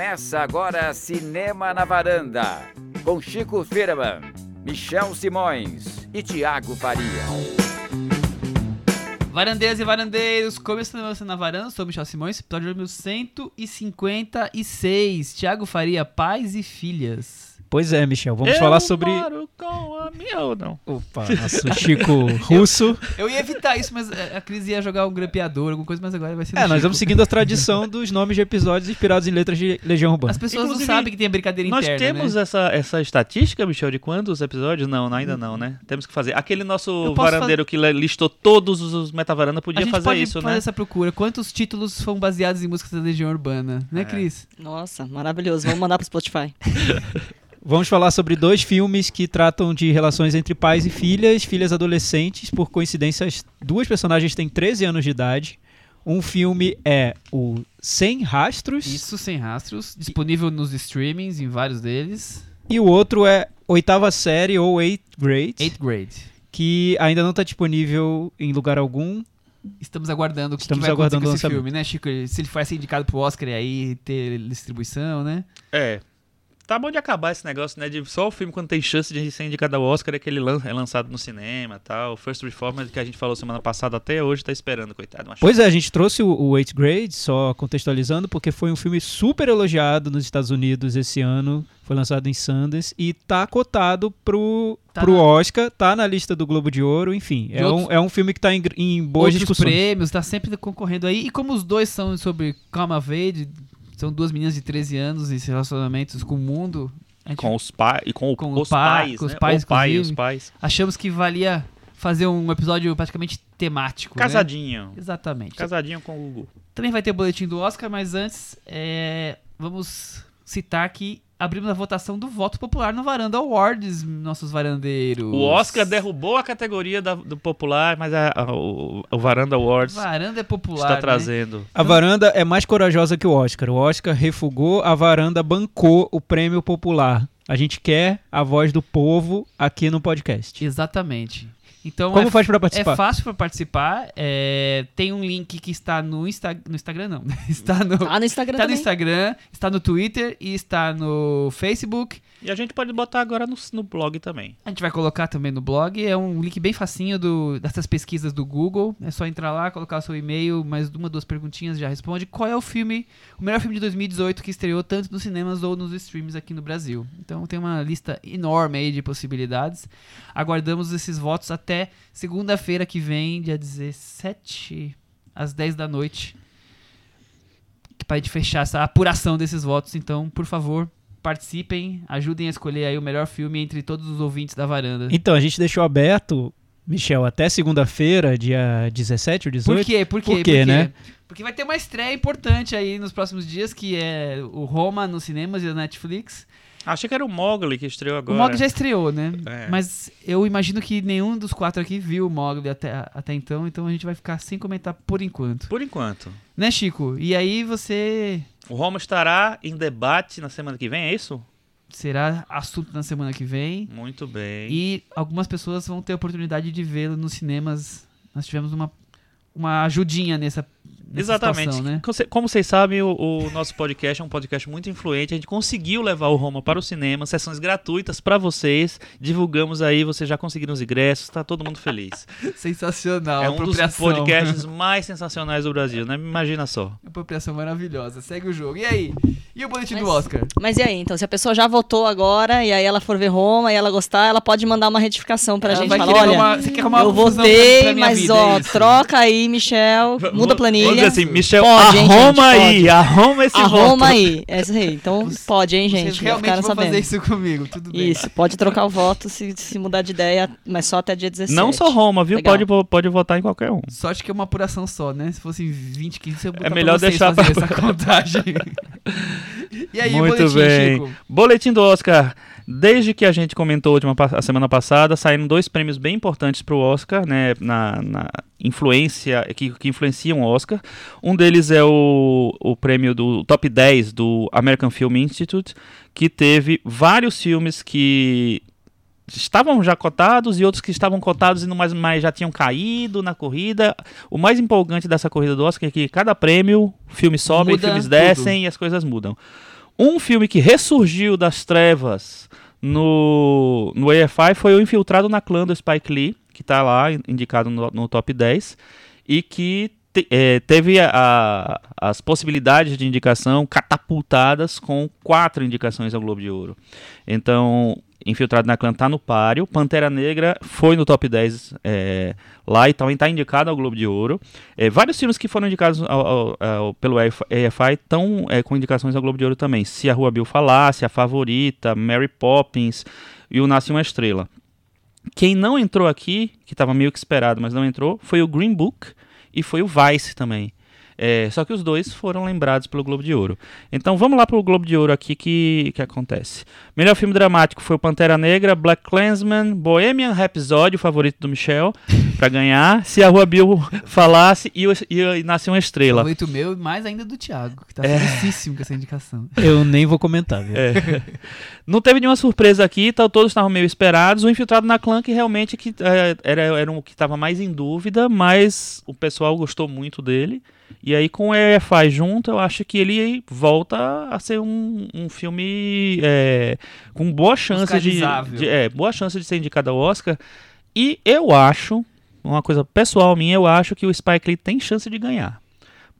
Começa agora Cinema na Varanda, com Chico Firman, Michel Simões e Tiago Faria. Varandeiras e varandeiros, começando na varanda, sou Michel Simões, episódio número 156. Tiago Faria, pais e filhas. Pois é, Michel, vamos eu falar sobre. Moro com a minha ou não? Opa, nosso Chico russo. Eu ia evitar isso, mas a Cris ia jogar um grampeador, alguma coisa, mas agora vai ser. É, nós Chico. vamos seguindo a tradição dos nomes de episódios inspirados em letras de Legião Urbana. As pessoas Inclusive, não sabem que tem a brincadeira Nós interna. temos né? essa, essa estatística, Michel, de quantos episódios? Não, ainda não, né? Temos que fazer. Aquele nosso Eu varandeiro que le- listou todos os metavaranda A podia gente fazer pode isso, fazer né? essa procura. Quantos títulos foram baseados em músicas da Legião Urbana? Né, É. Cris? Nossa, maravilhoso. Vamos mandar pro Spotify. Vamos falar sobre dois filmes que tratam de relações entre pais e filhas, filhas adolescentes. Por coincidência, as duas personagens têm 13 anos de idade. Um filme é o Sem Rastros Isso sem rastros, disponível nos streamings, em vários deles. e o outro é Oitava Série ou Eighth Grade, Eighth grade. que ainda não está disponível em lugar algum. Estamos aguardando o que, Estamos que vai acontecer aguardando com o esse lançamento. filme, né, Chico? Se ele for ser indicado pro Oscar e aí ter distribuição, né? É. Tá bom de acabar esse negócio, né? De só o filme quando tem chance de ser indicado ao Oscar é que ele lan- é lançado no cinema e tal. First Reformer, que a gente falou semana passada, até hoje tá esperando, coitado. Mas Pois é, a gente trouxe o, o Eighth Grade, só contextualizando, porque foi um filme super elogiado nos Estados Unidos esse ano. Foi lançado em Sundance e tá cotado pro, Tá pro na- Oscar, tá na lista do Globo de Ouro, enfim. De É, outros- um, é um filme que tá em, em boas Outros discussões. prêmios, tá sempre concorrendo aí. E como os dois são sobre of Age, são duas meninas de 13 anos e relacionamentos com o mundo, gente com os pais e com, o- Com os pa- pais, com os né? pais, o pai os pais. achamos que valia fazer um episódio praticamente temático. né? Casadinho. Exatamente. Casadinho com o Gugu. Também vai ter o boletim do Oscar, mas antes é, vamos citar que abrimos a votação do voto popular no Varanda Awards, nossos varandeiros. O Oscar derrubou a categoria da- do popular, mas a- a- o, o Varanda Awards Varanda é popular. está né? trazendo. A varanda é mais corajosa que o Oscar. O Oscar refugou, a varanda bancou o prêmio popular. A gente quer a voz do povo aqui no podcast. Exatamente. Então Como é, faz pra participar? é fácil para participar. é, tem um link que está no, Insta, no Instagram, não. Está no, Tá no Instagram está no também. Instagram, está no Twitter e está no Facebook. E a gente pode botar agora no, no blog também. A gente vai colocar também no blog. É um link bem facinho do, dessas pesquisas do Google. É só entrar lá, colocar o seu e-mail, mais uma, duas perguntinhas já responde. Qual é o filme, o melhor filme de 2018 que estreou tanto nos cinemas ou nos streams aqui no Brasil? Então tem uma lista enorme aí de possibilidades. Aguardamos esses votos até segunda-feira que vem, dia 17, às 10 da noite. Pra gente fechar essa apuração desses votos. Então, por favor, participem, ajudem a escolher aí o melhor filme entre todos os ouvintes da varanda. Então, a gente deixou aberto, Michel, até segunda-feira, dia 17 ou 18. Por quê? Por quê? Por quê, né? Porque vai ter uma estreia importante aí nos próximos dias, que é o Roma nos cinemas e na Netflix. Achei que era o Mogli que estreou agora. O Mogli já estreou, né? É. Mas eu imagino que nenhum dos quatro aqui viu o Mogli até, até então, então a gente vai ficar sem comentar por enquanto. Por enquanto. Né, Chico? E aí você O Roma estará em debate na semana que vem, é isso? será assunto na semana que vem. Muito bem. E algumas pessoas vão ter a oportunidade de vê-lo nos cinemas. Nós tivemos uma, uma ajudinha nessa, nessa Exatamente. situação, né? Como cê- Como vocês sabem, o, o nosso podcast é um podcast muito influente. A gente conseguiu levar o Roma para o cinema, sessões gratuitas para vocês. Divulgamos aí, vocês já conseguiram os ingressos, tá todo mundo feliz. Sensacional. é um dos podcasts mais sensacionais do Brasil, né? Imagina só. Apropriação maravilhosa. Segue o jogo. E aí? E o boletim do Mas- Oscar? Mas e aí, então, se a pessoa já votou agora e aí ela for ver Roma e ela gostar, ela pode mandar uma retificação pra Ela gente. querer olha, arrumar- você quer arrumar eu uma votei, pra minha mas vida, ó, é troca aí, Michel, muda a planilha. Dizer assim, Michel, Pode, hein, arruma gente, aí, pode. arruma esse Arruma voto. aí. É isso aí. Então pode, hein, Vocês gente. já realmente vão sabendo. fazer isso comigo. Tudo bem. Isso, pode trocar o voto se, se mudar de ideia, mas só até dia 17. Não só Roma, viu? Legal. Pode, pode votar em qualquer um. Sorte que é uma apuração só, né? Se fosse 20, 15, eu É melhor pra vocês deixar pra- essa contagem. e aí, Muito boletim, bem. Chico? Boletim do Oscar. Desde que a gente comentou a, última, a semana passada, saíram dois prêmios bem importantes para o Oscar, né? Na, na influência, que, que influenciam o Oscar. Um deles é o, o prêmio do Top 10 do American Film Institute, que teve vários filmes que estavam já cotados e outros que estavam cotados e não mais, mais já tinham caído na corrida. O mais empolgante dessa corrida do Oscar é que cada prêmio, filmes sobem, filmes tudo. descem e as coisas mudam. Um filme que ressurgiu das trevas no, no AFI foi o Infiltrado na Clã do Spike Lee, que está lá indicado no, no top 10, e que te, é, teve a, a, as possibilidades de indicação catapultadas com quatro indicações ao Globo de Ouro. Então, Infiltrado na Clã tá no páreo, Pantera Negra foi no top 10 é, lá e também está indicado ao Globo de Ouro. É, vários filmes que foram indicados ao, ao, ao, pelo AFI estão é, com indicações ao Globo de Ouro também. Se a Rua Bill Falasse, A Favorita, Mary Poppins e O Nasce Uma Estrela. Quem não entrou aqui, que estava meio que esperado, mas não entrou, foi o Green Book e foi o Vice também. É, só que os dois foram lembrados pelo Globo de Ouro. Então vamos lá para o Globo de Ouro aqui que, que acontece. Melhor filme dramático foi o Pantera Negra, Black Clansman, Bohemian Rhapsody, o favorito do Michel, para ganhar. Se a Rua Bill falasse e, e, e nasceu uma estrela. Favorito meu, mais ainda do Thiago, que tá é. felicíssimo com essa indicação. Eu nem vou comentar, viu? É. Não teve nenhuma surpresa aqui, então todos estavam meio esperados. O Infiltrado na Clã que realmente que, é, era, era o que estava mais em dúvida, mas o pessoal gostou muito dele. E aí, com o EFI junto, eu acho que ele volta a ser um, um filme é, com boa chance de, de, é, boa chance de ser indicado ao Oscar. E eu acho, uma coisa pessoal minha, eu acho que o Spike Lee tem chance de ganhar.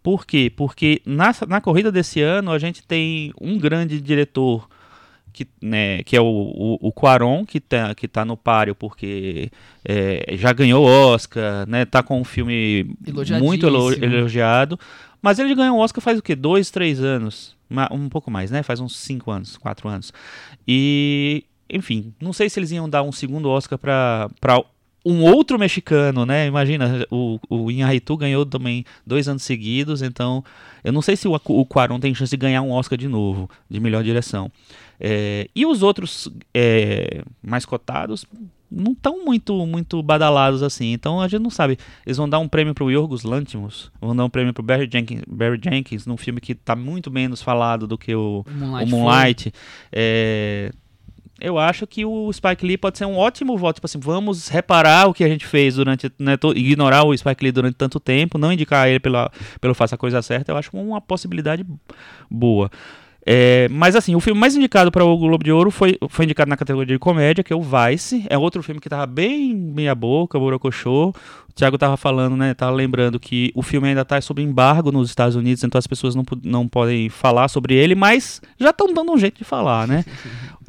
Por quê? Porque na, na corrida desse ano a gente tem um grande diretor que, né, que é o, o, o Quaron, que tá, que tá no páreo porque é, já ganhou Oscar, né, tá com um filme muito elogiado, mas ele ganhou o Oscar faz o quê? Dois, três anos, um pouco mais, né, faz uns cinco anos, quatro anos, e, enfim, não sei se eles iam dar um segundo Oscar para um outro mexicano, né? Imagina, o, o Inharitu ganhou também dois anos seguidos, então eu não sei se o, o Quaron tem chance de ganhar um Oscar de novo, de melhor direção. É, e os outros é, mais cotados não estão muito muito badalados assim, então a gente não sabe. Eles vão dar um prêmio para o Yorgos Lanthimos, vão dar um prêmio para Barry Jenkins, Barry Jenkins, num filme que está muito menos falado do que o Moonlight. O Moonlight. É, eu acho que o Spike Lee pode ser um ótimo voto. Tipo assim, vamos reparar o que a gente fez durante. Né, ignorar o Spike Lee durante tanto tempo, não indicar ele pela, pelo Faça a Coisa Certa, eu acho uma possibilidade boa. É, mas assim, o filme mais indicado para o Globo de Ouro foi, foi indicado na categoria de comédia, que é o Vice. É outro filme que tava bem meia boca, borocochô. O Thiago tava falando, né? Tava lembrando que o filme ainda tá sob embargo nos Estados Unidos, então as pessoas não, não podem falar sobre ele, mas já estão dando um jeito de falar, né?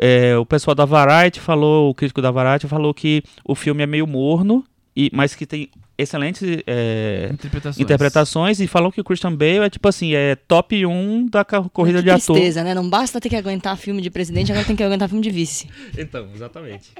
É, o pessoal da Variety falou, o crítico da Variety falou que o filme é meio morno, e, mas que tem excelentes é, interpretações. interpretações. e falou que o Christian Bale é tipo assim, é top 1 da corrida que de ator. tristeza, né? Não basta ter que aguentar filme de presidente, agora tem que aguentar filme de vice. Então, exatamente.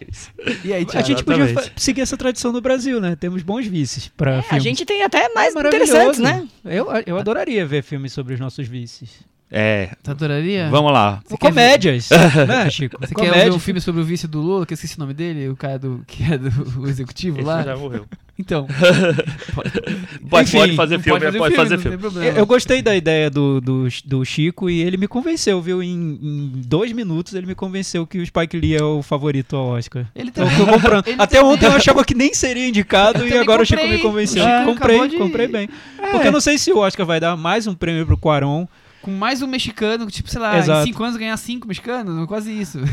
e aí, a gente podia seguir essa tradição no Brasil, né? Temos bons vices para é, A gente tem até mais é interessantes, né? Eu, eu adoraria ver filmes sobre os nossos vices. É. Você adoraria? Vamos lá. Você Comédias. né, Chico? Você Comédia. quer ver um filme sobre o vício do Lula, que eu esqueci o nome dele, o cara do, que é do executivo Esse lá? já morreu. Então. pode, Enfim, pode fazer filme, pode fazer pode filme. Fazer filme. Eu, eu, gostei da ideia do, do, do, Chico e ele me convenceu, viu? Em, em, dois minutos ele me convenceu que o Spike Lee é o favorito ao Oscar. Ele também. Então, comprando. Ele Até também. ontem eu achava que nem seria indicado e agora comprei. o Chico me convenceu. É, comprei, de... comprei bem. É. Porque eu não sei se o Oscar vai dar mais um prêmio pro Quaron com mais um mexicano, tipo, sei lá, Exato. em cinco anos ganhar cinco mexicanos, quase isso.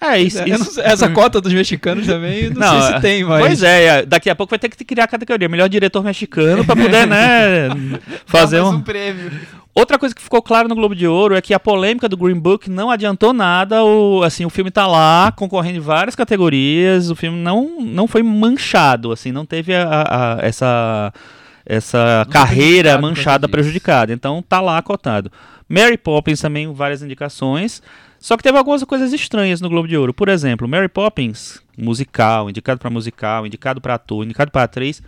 É, isso, isso. essa cota dos mexicanos também, não, não sei se tem, mas. Pois é, é, daqui a pouco vai ter que criar a categoria. Melhor diretor mexicano pra poder, né, fazer um... um prêmio. Outra coisa que ficou claro no Globo de Ouro é que a polêmica do Green Book não adiantou nada. O, assim, o filme tá lá, concorrendo em várias categorias. O filme não, não foi manchado, assim, não teve a, a, essa essa carreira manchada, prejudicada. Então tá lá cotado. Mary Poppins também várias indicações. Só que teve algumas coisas estranhas no Globo de Ouro. Por exemplo, Mary Poppins, musical, indicado para musical, indicado para ator, indicado para atriz,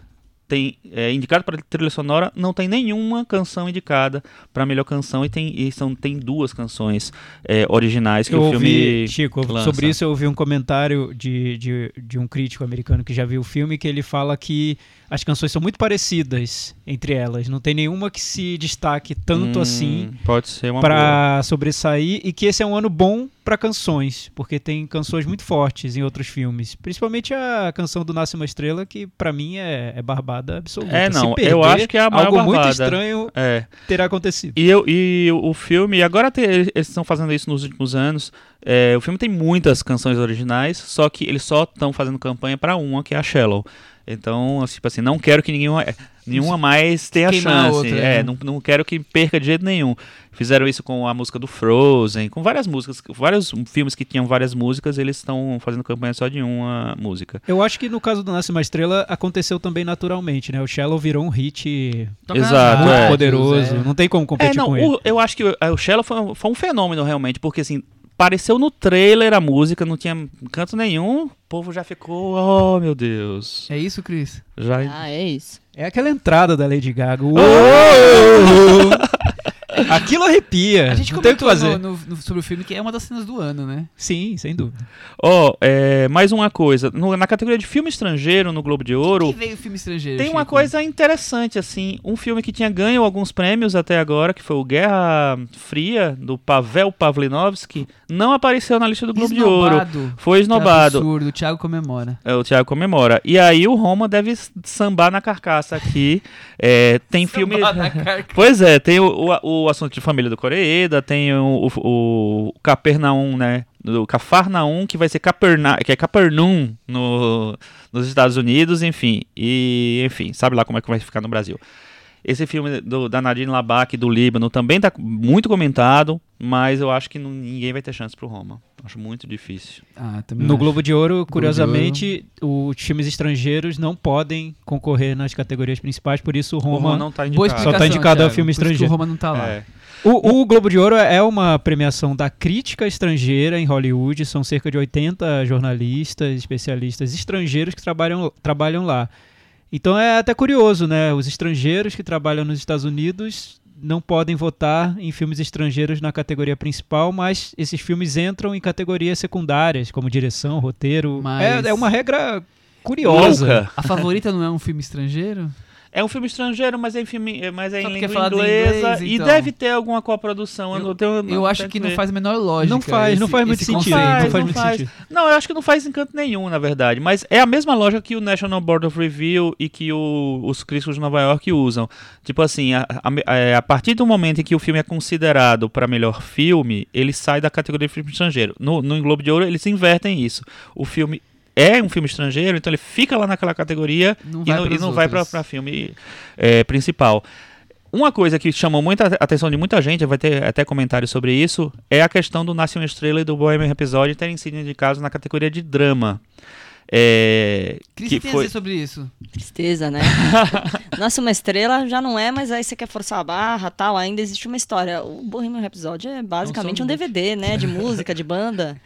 tem é, indicado para trilha sonora, não tem nenhuma canção indicada para melhor canção e tem e são tem duas canções é, originais que eu o filme Chico lança. sobre isso eu ouvi um comentário de, de, de um crítico americano que já viu o filme que ele fala que as canções são muito parecidas entre elas não tem nenhuma que se destaque tanto hum, assim pode ser para sobressair e que esse é um ano bom pra canções, porque tem canções muito fortes em outros filmes. Principalmente a canção do Nasce uma Estrela, que pra mim é, é barbada absoluta. É, não, eu perder, acho que é a maior Algo muito barbada. estranho É. terá acontecido. E, eu, e o filme, e agora te- eles estão fazendo isso nos últimos anos. é, o filme tem muitas canções originais, só que eles só estão fazendo campanha pra uma, que é a Shallow. Então, assim, tipo assim, não quero que nenhuma, nenhuma mais tenha a chance. outra, é, né? não, não quero que perca de jeito nenhum. Fizeram isso com a música do Frozen, com várias músicas, vários filmes que tinham várias músicas, eles estão fazendo campanha só de uma música. Eu acho que no caso do Nasce uma Estrela aconteceu também naturalmente, né? O Shallow virou um hit Exato, muito é. poderoso. é. Não tem como É, competir não, com ele. o- eu acho que o, o Shallow foi, um- foi um fenômeno realmente, porque assim, apareceu no trailer a música, não tinha canto nenhum, o povo já ficou, oh meu Deus. É isso, Cris? Já Ah, é isso. É aquela entrada da Lady Gaga. Oh! Aquilo arrepia. A gente não tem o que comentou fazer. no- no- sobre o filme que é uma das cenas do ano, né? Sim, sem dúvida. Ó, é, mais uma coisa. No- na categoria de filme estrangeiro, no Globo de Ouro, Que veio o filme estrangeiro, tem uma coisa interessante, assim. Um filme que tinha ganho alguns prêmios até agora, que foi o Guerra Fria, do Pavel Pavlinovski, não apareceu na lista do Globo de Ouro. Esnobado. Foi Que esnobado. absurdo, o Thiago comemora. É, o Thiago comemora. E aí o Roma deve sambar na carcaça aqui. É, tem filme. Sambar na carcaça. Pois é, tem o, o, o assunto de família do Coreeda, tem o, o, o Capernaum, né? Do Cafarnaum, que vai ser Caperna, que é Capernaum no, nos Estados Unidos, enfim. E, enfim, sabe lá como é que vai ficar no Brasil. Esse filme do, da Nadine Labac do Líbano também tá muito comentado, mas eu acho que não- ninguém vai ter chance pro Roma. Acho muito difícil. Ah, também No acho. Globo de Ouro, curiosamente, os filmes estrangeiros não podem concorrer nas categorias principais, por isso o O Roma Roma. não tá indicado. Só tá indicado ao Thiago. filme Por isso que estrangeiro. o Roma não tá lá. É. O, o Globo de Ouro é uma premiação da crítica estrangeira em Hollywood. São cerca de 80 jornalistas, especialistas estrangeiros que trabalham, trabalham lá. Então é até curioso, né? Os estrangeiros que trabalham nos Estados Unidos não podem votar em filmes estrangeiros na categoria principal, mas esses filmes entram em categorias secundárias, como direção, roteiro. Mas- É, é uma regra curiosa. Louca. A favorita não é um filme estrangeiro? É um filme estrangeiro, mas é em, filme, é- mas é Só em é língua inglesa. inglês, E então. deve ter alguma coprodução. Eu, Eu- não tenho, Eu não acho que não faz a menor lógica. Não faz, não esse- faz muito sentido. não Faz, faz não muito faz. sentido. Não, eu acho que não faz encanto nenhum, na verdade. Mas é a mesma lógica que o National Board of Review e que o- os críticos de Nova York usam. Tipo assim, a, a- é, a partir do momento em que o filme é considerado para melhor filme, ele sai da categoria de filme estrangeiro. No, no Globo de Ouro, eles invertem isso. O filme é um filme estrangeiro, então ele fica lá naquela categoria Não e não, e vai para filme é, principal. Uma coisa que chamou muita ate- atenção de muita gente, vai ter até comentários sobre isso, é a questão do Nasce uma Estrela e do Bohemian Rhapsody terem sido indicados na categoria de drama. É, Cris, que o que tem a foi... dizer sobre isso? Tristeza, né? Nossa, uma estrela já não é, mas aí você quer forçar a barra tal. Ainda existe uma história. O Bohemian Rhapsody é basicamente Não um DVD, né? De música, de banda.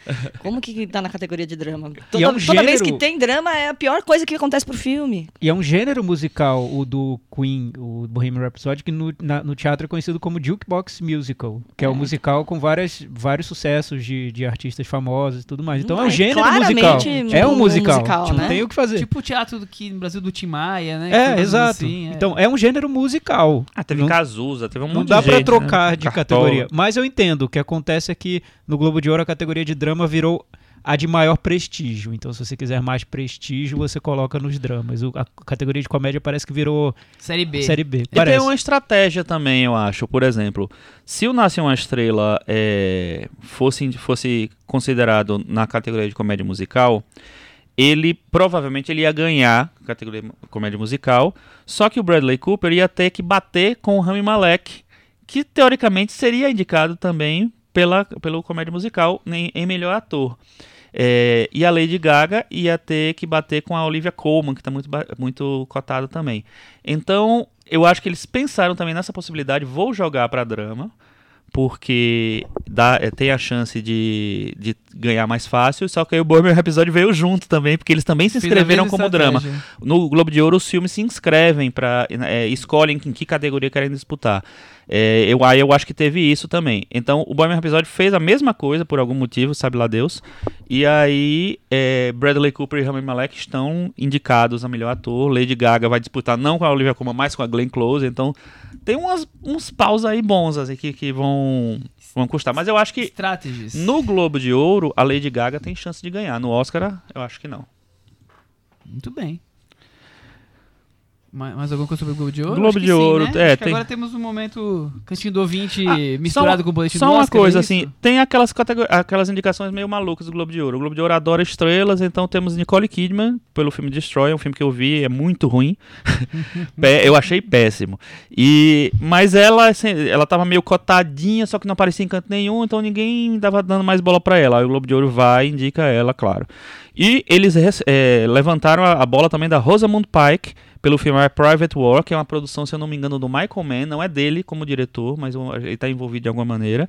Como que tá na categoria de drama? Toda, é um toda vez gênero- que tem drama é a pior coisa que acontece pro filme. E é um gênero musical, o do Queen, o Bohemian Rhapsody, que no, na- no teatro é conhecido como Jukebox Musical, que é, um musical com várias, vários sucessos de, de artistas famosos e tudo mais. Então é um É gênero claramente musical. um- É um um musical. musical, Tipo, né? Não tem o que fazer. Tipo o teatro do que no Brasil do Tim Maia, né? é, exato. assim, é. Então é um gênero musical. Ah, teve não, Cazuza, teve um monte não de dá pra gente, trocar né? de Cartola. categoria. Mas eu entendo. O que acontece é que no Globo de Ouro a categoria de drama virou a de maior prestígio. Então, se você quiser mais prestígio, você coloca nos dramas. O- a categoria de comédia parece que virou Série B. série B. E Parece. tem uma estratégia também, eu acho. Por exemplo, se o Nasce uma Estrela é, fosse, fosse considerado na categoria de comédia musical, ele provavelmente ele ia ganhar categoria comédia musical, só que o Bradley Cooper ia ter que bater com o Rami Malek, que teoricamente seria indicado também pela, pelo comédia musical em, em melhor ator. É, e a Lady Gaga ia ter que bater com a Olivia Colman, que está muito, muito cotada também. Então, eu acho que eles pensaram também nessa possibilidade. Vou jogar para drama, porque dá, é, tem a chance de, de ganhar mais fácil. Só que aí o Bohemian Rhapsody veio junto também, porque eles também se inscreveram como drama. estratégia. No Globo de Ouro, os filmes se inscrevem para escolhem em que categoria querem disputar. É, eu, aí eu acho que teve isso também. Então, o Bohemian Rhapsody fez a mesma coisa por algum motivo, sabe lá Deus. E aí, é, Bradley Cooper e Rami Malek estão indicados a melhor ator. Lady Gaga vai disputar não com a Olivia Colman, mas com a Glenn Close. Então, tem umas, uns paus aí bons assim, que, que vão, vão, custar. Mas eu acho que Strategies. no Globo de Ouro, a Lady Gaga tem chance de ganhar. No Oscar, eu acho que não. Muito bem. Ma- Mais alguma coisa sobre o Globo de Ouro? Globo de sim, Ouro, né? é, Acho que tem- agora temos um momento cantinho do ouvinte Ah, misturado só- com o boletim Só do uma Oscar, coisa, é assim, tem aquelas, categori- aquelas indicações meio malucas do Globo de Ouro. O Globo de Ouro adora estrelas, então temos Nicole Kidman pelo filme Destroy, um filme que eu vi, é muito ruim. Eu achei péssimo. E, mas ela, assim, ela tava meio cotadinha, só que não aparecia em canto nenhum, então ninguém dava dando mais bola pra ela. Aí o Globo de Ouro vai e indica ela, claro. E eles é, levantaram a, a bola também da Rosamund Pike pelo filme Private War, que é uma produção, se eu não me engano, do Michael Mann, não é dele como diretor, mas ele está envolvido de alguma maneira.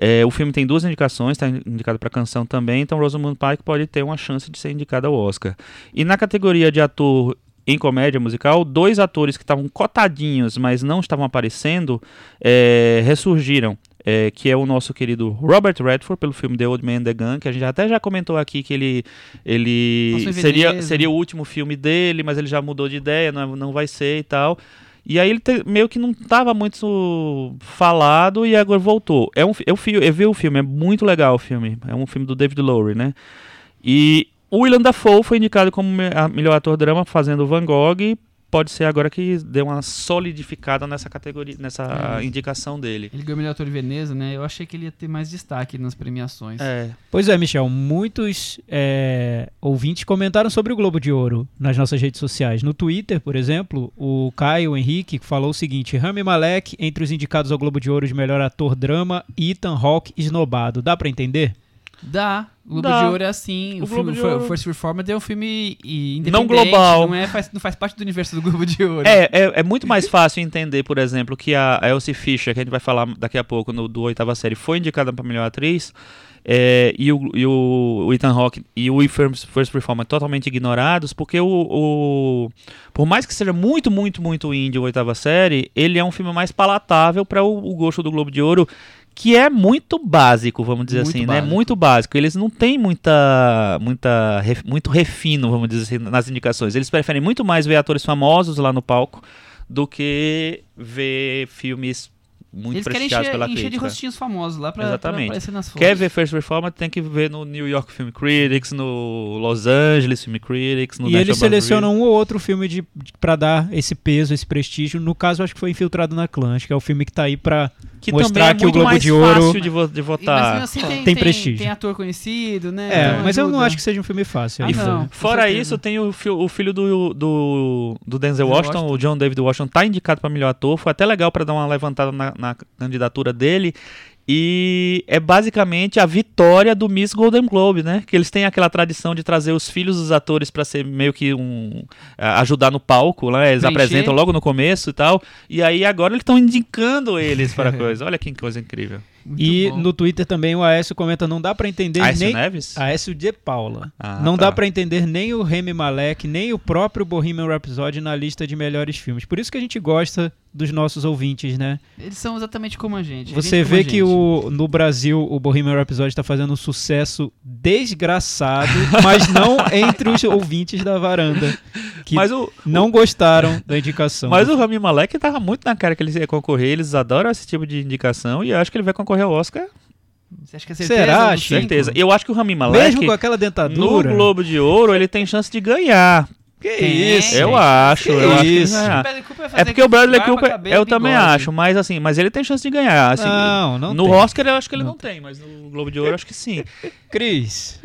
É, o filme tem duas indicações, está indicado para canção também, então Rosamund Pike pode ter uma chance de ser indicada ao Oscar. E na categoria de ator em comédia musical, dois atores que estavam cotadinhos, mas não estavam aparecendo, é, ressurgiram. É, que é o nosso querido Robert Redford pelo filme The Old Man and the Gun, que a gente até já comentou aqui que ele, ele seria, seria o último filme dele, mas ele já mudou de ideia, não, é- não vai ser e tal. E aí ele te- meio que não estava muito falado e agora voltou. É um, eu, fi- eu vi o filme, é muito legal o filme. É um filme do David Lowery, né? E o William Dafoe foi indicado como melhor ator drama fazendo Van Gogh. Pode ser agora que deu uma solidificada nessa categoria, nessa É. indicação dele. Ele ganhou o melhor ator de Veneza, né? Eu achei que ele ia ter mais destaque nas premiações. É, Pois é, Michel, muitos é, ouvintes comentaram sobre o Globo de Ouro nas nossas redes sociais. No Twitter, por exemplo, o Caio Henrique falou o seguinte: Rami Malek, entre os indicados ao Globo de Ouro de melhor ator drama, Ethan Hawke esnobado. Dá pra entender? Dá. O Globo Dá. de Ouro é assim. O O, Globo filme, Ouro- First Reformed é um filme e, Não independente. global. Não, é, faz, não faz parte do universo do Globo de Ouro. É, é, é muito mais fácil entender, por exemplo, que a a Elsie Fisher, que a gente vai falar daqui a pouco no, do oitava série, foi indicada para melhor atriz, é, e, o, e o, Ethan Hawke e o First, First Reformer totalmente ignorados, porque o, o- por mais que seja muito, muito, muito indie o oitava série, ele é um filme mais palatável para o, o gosto do Globo de Ouro, que é muito básico, vamos dizer Muito assim, né? básico. Muito básico. Eles não têm muita, muita, ref- muito refino, vamos dizer assim, nas indicações. Eles preferem muito mais ver atores famosos lá no palco do que ver filmes muito Eles querem prestigiados encher, pela encher de crítica. rostinhos famosos lá pra, pra Exatamente. aparecer nas fotos. Quer ver First Reformer, tem que ver no New York Film Critics, no Los Angeles Film Critics, no e National eles selecionam um ou outro filme de, de, para dar esse peso, esse prestígio. No caso, acho que foi Infiltrado na Clã, acho que é o filme que tá aí pra que mostrar também é que o muito Globo mais de Ouro- fácil de, vo- de Mas votar. mesmo assim tem, Tem prestígio. Tem ator conhecido, né? É, Então mas eu não ajuda. acho que seja um filme fácil. Ah, não. Fora isso, tem o, fi- o filho do, do, do Denzel Washington, Washington. o John David Washington, tá indicado para melhor ator. Foi até legal para dar uma levantada na, na candidatura dele. E é basicamente a vitória do Miss Golden Globe, né? Que eles têm aquela tradição de trazer os filhos dos atores para ser meio que um a- ajudar no palco, né? Eles Preencher. apresentam logo no começo e tal. E aí agora eles estão indicando eles para coisa. Olha que coisa incrível. Muito E bom. no Twitter também o Aécio comenta: não dá pra entender Aécio nem. Neves? Aécio de Paula. Ah, não tá. dá pra entender nem o Remy Malek, nem o próprio Bohemian Rhapsody na lista de melhores filmes. Por isso que a gente gosta dos nossos ouvintes, né? Eles são exatamente como a gente. Você gente vê a que gente. o, no Brasil o Bohemian Rhapsody está fazendo um sucesso desgraçado, mas não entre os ouvintes da varanda, que Mas o, não gostaram da indicação. Mas o Rami Malek tava muito na cara que ele ia concorrer, eles adoram esse tipo de indicação e eu acho que ele vai concorrer ao Oscar, Você acha que é certeza? Será, cinco? certeza. Eu acho que o Rami Malek, Mesmo com aquela no dentadura. Globo de Ouro, ele tem chance de ganhar. Que Tem. isso? eu gente. acho, que eu acho isso? O fazer É porque o Bradley Cooper, eu também bigode. acho, mas assim, mas ele tem chance de ganhar. Assim, Não, não no tem. Oscar eu acho que ele Não não, tem, mas no Globo de Ouro eu acho que sim. Cris,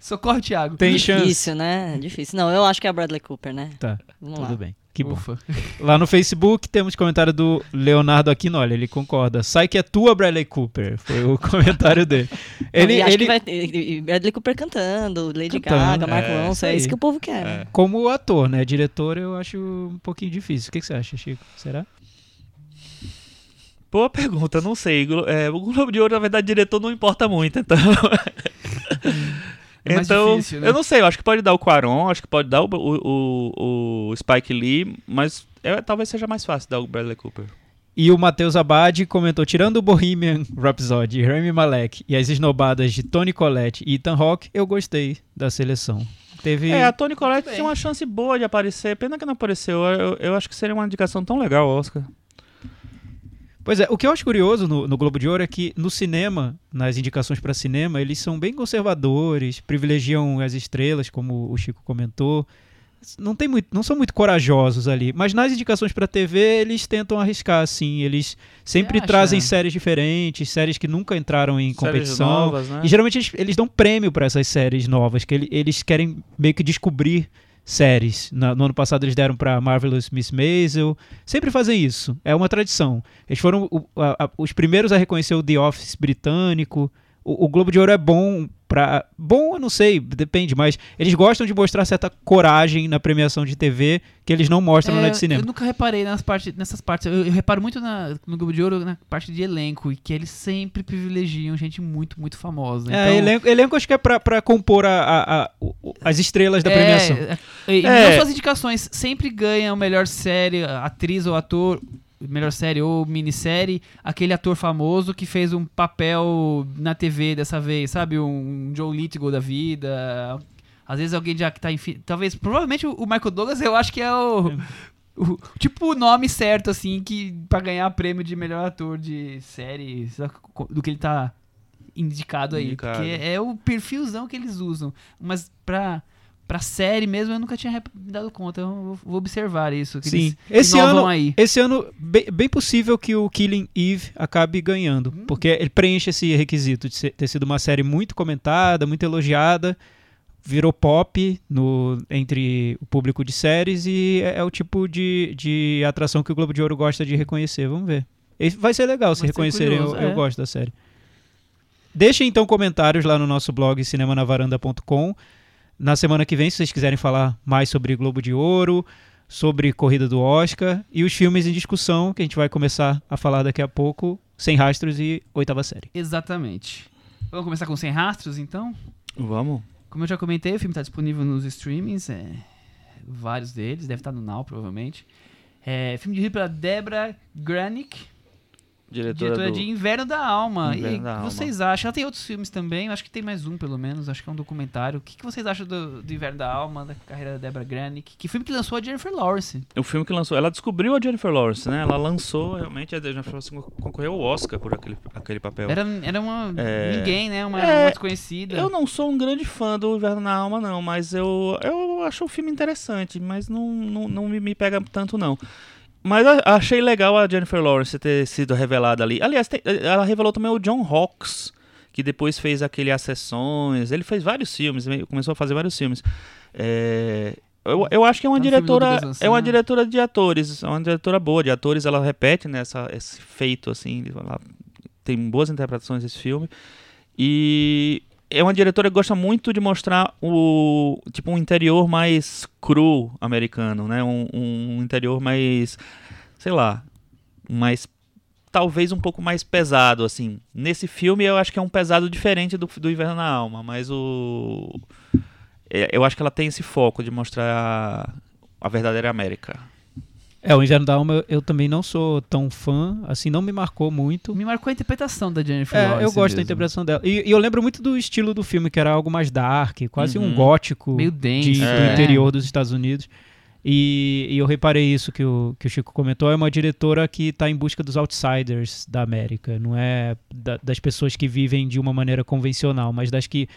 Socorro, Thiago. tem chance. Difícil, né? Difícil. Não, eu acho que é Bradley Cooper, né? Tá, Vamos tudo lá. bem. Que bom. Ufa. Lá no Facebook temos comentário do Leonardo Aquino, olha, ele concorda. Sai que é tua, Bradley Cooper. Foi o comentário dele. Ele, Não, acho ele que vai ter Bradley Cooper cantando, Lady Cantando, Gaga, Mark é, Ronson, é isso que o povo quer. né? É. como ator, né? Diretor eu acho um pouquinho difícil. O que, que você acha, Chico? Será? Boa pergunta, não sei. É, o Globo de Ouro, na verdade, diretor não importa muito, então. É mais então, difícil, né? eu não sei, eu acho que pode dar o Quaron, acho que pode dar o, o, o- Spike Lee, mas é, talvez seja mais fácil dar o Bradley Cooper. E o Matheus Abad comentou: tirando o Bohemian Rhapsody, Rami Malek e as esnobadas de Tony Collette e Ethan Hawke, eu gostei da seleção. Teve. É, a Toni Collette bem. tem uma chance boa de aparecer, pena que não apareceu. Eu, eu acho que seria uma indicação tão legal, Oscar. Pois é, o que eu acho curioso no, no Globo de Ouro é que no cinema, nas indicações para cinema, eles são bem conservadores, privilegiam as estrelas, como o Chico comentou. Não, tem muito, não são muito corajosos ali, mas nas indicações para TV eles tentam arriscar, assim. Eles sempre acha? trazem séries diferentes, séries que nunca entraram em Séries competição. novas, né? E geralmente eles, eles dão prêmio para essas séries novas, que ele- eles querem meio que descobrir séries. Na- no ano passado eles deram para Marvelous Miss Maisel. Sempre fazem isso. É uma tradição. Eles foram o- a- a- os primeiros a reconhecer o The Office britânico. O, o Globo de Ouro é bom para bom, eu não sei, depende, mas eles gostam de mostrar certa coragem na premiação de TV que eles não mostram na É, de cinema. Eu nunca reparei nas partes, nessas partes. Eu, eu reparo muito na- no Globo de Ouro na parte de elenco, e que eles sempre privilegiam gente muito, muito famosa. É, então, elenco, elenco acho que é pra, pra compor a- a- a- as estrelas da premiação. É, é, e É. não só as indicações, sempre ganha o melhor série, atriz ou ator, melhor série ou minissérie, aquele ator famoso que fez um papel na TV dessa vez, sabe? Um Joe Lithgow da vida. Às vezes alguém já que tá em. Talvez, provavelmente o Michael Douglas eu acho que é o. o- tipo o nome certo, assim, que pra ganhar prêmio de melhor ator de série, do que ele tá indicado aí. Indicado. Porque é o perfilzão que eles usam. Mas pra, pra série mesmo eu nunca tinha me dado conta. Eu vou- observar isso. Sim. Esse ano, aí. esse ano, bem, bem possível que o Killing Eve acabe ganhando. Hum. Porque ele preenche esse requisito de ser- ter sido uma série muito comentada, muito elogiada. Virou pop no, entre o público de séries e é, é o tipo de, de atração que o Globo de Ouro gosta de reconhecer. Vamos ver. Vai ser legal se Vai reconhecerem. Eu, curioso, eu é. gosto da série. Deixem então comentários lá no nosso blog cinemanavaranda.com. Na semana que vem, se vocês quiserem falar mais sobre Globo de Ouro, sobre Corrida do Oscar e os filmes em discussão, que a gente vai começar a falar daqui a pouco, Sem Rastros e Oitava Série. Exatamente. Vamos começar com Sem Rastros, então? Vamos. Como eu já comentei, o filme está disponível nos streamings, é, vários deles, deve estar no Now, provavelmente. É, filme dirigido pela Debra Granick, Diretora, diretora do... de Inverno da Alma. Inverno e da que Alma. vocês acham? Ela tem outros filmes também, acho que tem mais um pelo menos, acho que é um documentário. O que, que vocês acham do, do Inverno da Alma, da carreira da Debra Granick? Que filme que lançou a Jennifer Lawrence? O filme que lançou, ela descobriu a Jennifer Lawrence, né? Ela lançou, realmente, a Jennifer Lawrence concorreu ao Oscar por aquele, aquele papel. Era, era uma É. ninguém, né? Uma, É, uma desconhecida. Eu não sou um grande fã do Inverno na Alma, não, mas eu, eu acho o filme interessante, mas não, não, não me, me pega tanto, não. Mas achei legal a Jennifer Lawrence ter sido revelada ali. Aliás, ela revelou também o John Hawkes, que depois fez aquele As Sessões. Ele fez vários filmes, começou a fazer vários filmes. É, eu, eu acho que é uma Tá do diretora, é uma Lançan. diretora de atores, é uma diretora boa de atores. Ela repete né, essa- esse feito assim, ela tem boas interpretações desse filme. E é uma diretora que gosta muito de mostrar o tipo um interior mais cru americano, né? Um, um interior mais, sei lá, mais talvez um pouco mais pesado assim. Nesse filme eu acho que é um pesado diferente do, do Inverno na Alma, mas o é, eu acho que ela tem esse foco de mostrar a, a verdadeira América. É, o Inverno da Alma eu, também não sou tão fã, assim, não me marcou muito. Me marcou a interpretação da Jennifer É, Lawrence eu gosto da mesmo. interpretação dela. E, e eu lembro muito do estilo do filme, que era algo mais dark, quase um Uhum. gótico Meio de- denso. do É. interior dos Estados Unidos. E, e eu reparei isso que o, que o Chico comentou, é uma diretora que está em busca dos outsiders da América, não é da- das pessoas que vivem de uma maneira convencional, mas das que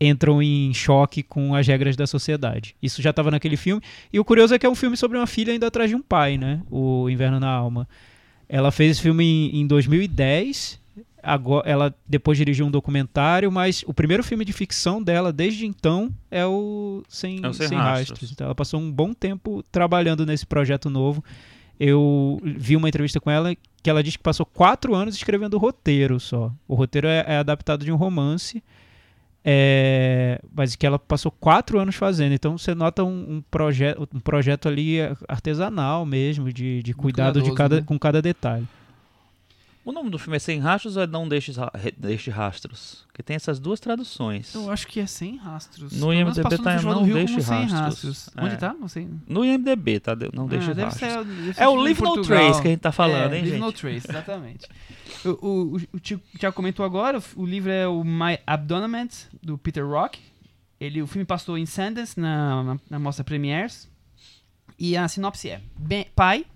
entram em choque com as regras da sociedade. Isso já estava naquele filme. E o curioso é que é um filme sobre uma filha indo atrás de um pai, né? O Inverno na Alma. Ela fez esse filme em, em 2010. Agora, ela depois dirigiu um documentário, mas o primeiro filme de ficção dela desde então é o Sem, É o Sem Sem Rastros. Rastros. Então ela passou um bom tempo trabalhando nesse projeto novo. Eu vi uma entrevista com ela que ela disse que passou quatro anos escrevendo o roteiro só. O roteiro é, é adaptado de um romance, é, mas que ela passou quatro anos fazendo. Então você nota um, um, proje um projeto ali artesanal mesmo, de, de cuidado de cada, né? com cada detalhe. O nome do filme é Sem Rastros ou é Não Deixe, Deixe Rastros? Que tem essas duas traduções. Eu acho que é sem rastros. No Pelo IMDb no tá do Não Deixe Rastros. Onde É. tá? Não sei. No IMDB, tá? Não Deixe Ah, Rastros. ser, É o Leave No. Trace que a gente tá falando, é, hein, Leave gente? No Trace, exatamente. o, o, o, Tiago comentou agora, o livro é o My Abdonement, do Peter Rock. Ele, o filme passou em Sundance, na, na, na mostra Premiers. E a sinopse é: Ben- pai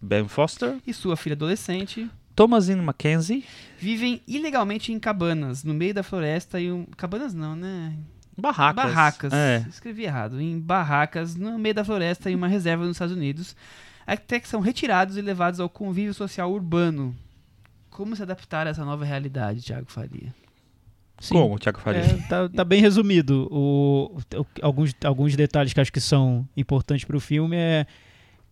Ben Foster, e sua filha adolescente Thomasin Mackenzie. Vivem ilegalmente em cabanas, no meio da floresta e um... Cabanas não, né? Barracas. Barracas. É. Escrevi errado. Em barracas, no meio da floresta, em uma reserva nos Estados Unidos. Até que são retirados e levados ao convívio social urbano. Como se adaptar a essa nova realidade, Thiago Faria? Sim. Como, Thiago Faria? É, tá, tá bem resumido. O, o- alguns, alguns detalhes que acho que são importantes para o filme é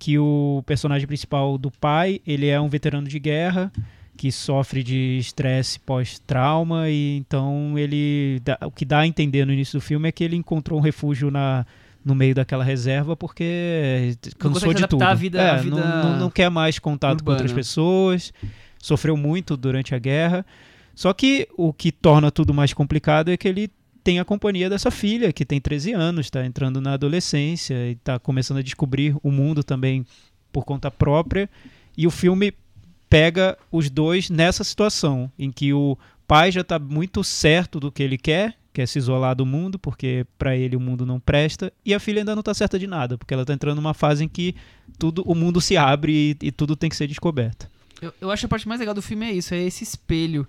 que o personagem principal do pai, ele é um veterano de guerra que sofre de estresse pós-trauma e então ele dá- o que dá a entender no início do filme é que ele encontrou um refúgio na no meio daquela reserva porque cansou de tudo. à vida- É, à vida não, não, não quer mais contato com urbana. outras pessoas, sofreu muito durante a guerra. Só que o que torna tudo mais complicado é que ele tem a companhia dessa filha, que tem 13 anos, está entrando na adolescência e está começando a descobrir o mundo também por conta própria. E o filme pega os dois nessa situação, em que o pai já está muito certo do que ele quer, que é se isolar do mundo, porque para ele o mundo não presta, e a filha ainda não está certa de nada, porque ela está entrando numa fase em que tudo, o mundo se abre e, e tudo tem que ser descoberto. Eu, eu acho a parte mais legal do filme é isso, é esse espelho.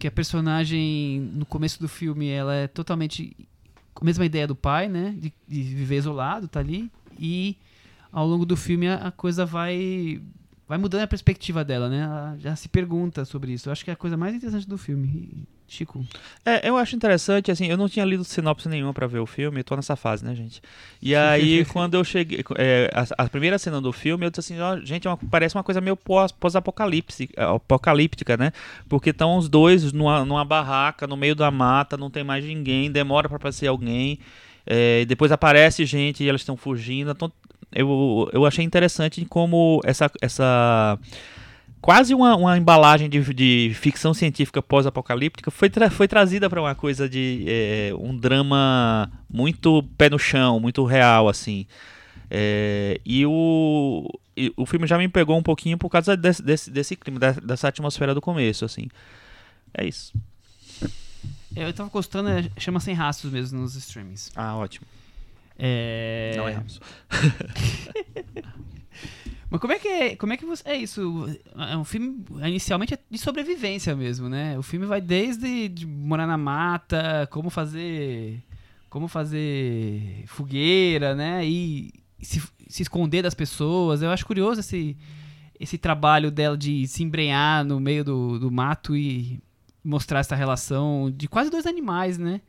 Que a personagem, no começo do filme, ela é totalmente. com a mesma ideia do pai, né? De, de viver isolado, tá ali. E ao longo do filme a, a coisa vai. Vai mudando a perspectiva dela, né? Ela já se pergunta sobre isso. Eu acho que é a coisa mais interessante do filme. Chico. É, eu acho interessante, assim, eu não tinha lido sinopse nenhuma pra ver o filme, eu tô nessa fase, né, gente? E aí, quando eu cheguei, é, a, a primeira cena do filme, eu disse assim, ó, gente, é uma- parece uma coisa meio pós- pós-apocalíptica, apocalíptica, né? Porque estão os dois numa, numa barraca, no meio da mata, não tem mais ninguém, demora pra aparecer alguém, é, depois aparece gente e elas estão fugindo, então eu, eu achei interessante como essa... essa quase uma, uma embalagem de, de ficção científica pós-apocalíptica foi, tra- foi trazida para uma coisa de é, um drama muito pé no chão, muito real assim. É, e, o, e o filme já me pegou um pouquinho por causa desse, desse, desse clima, dessa atmosfera do começo, assim. É isso. Eu tava gostando, é, chama Sem Rastros mesmo nos streamings. Ah, ótimo. É... Não erramos. Mas como é que é, como é que você, é isso? É um filme inicialmente é de sobrevivência mesmo, né? O filme vai desde de morar na mata, como fazer como fazer fogueira, né? E se, se esconder das pessoas. Eu acho curioso esse esse trabalho dela de se embrenhar no meio do, do mato e mostrar essa relação de quase dois animais, né?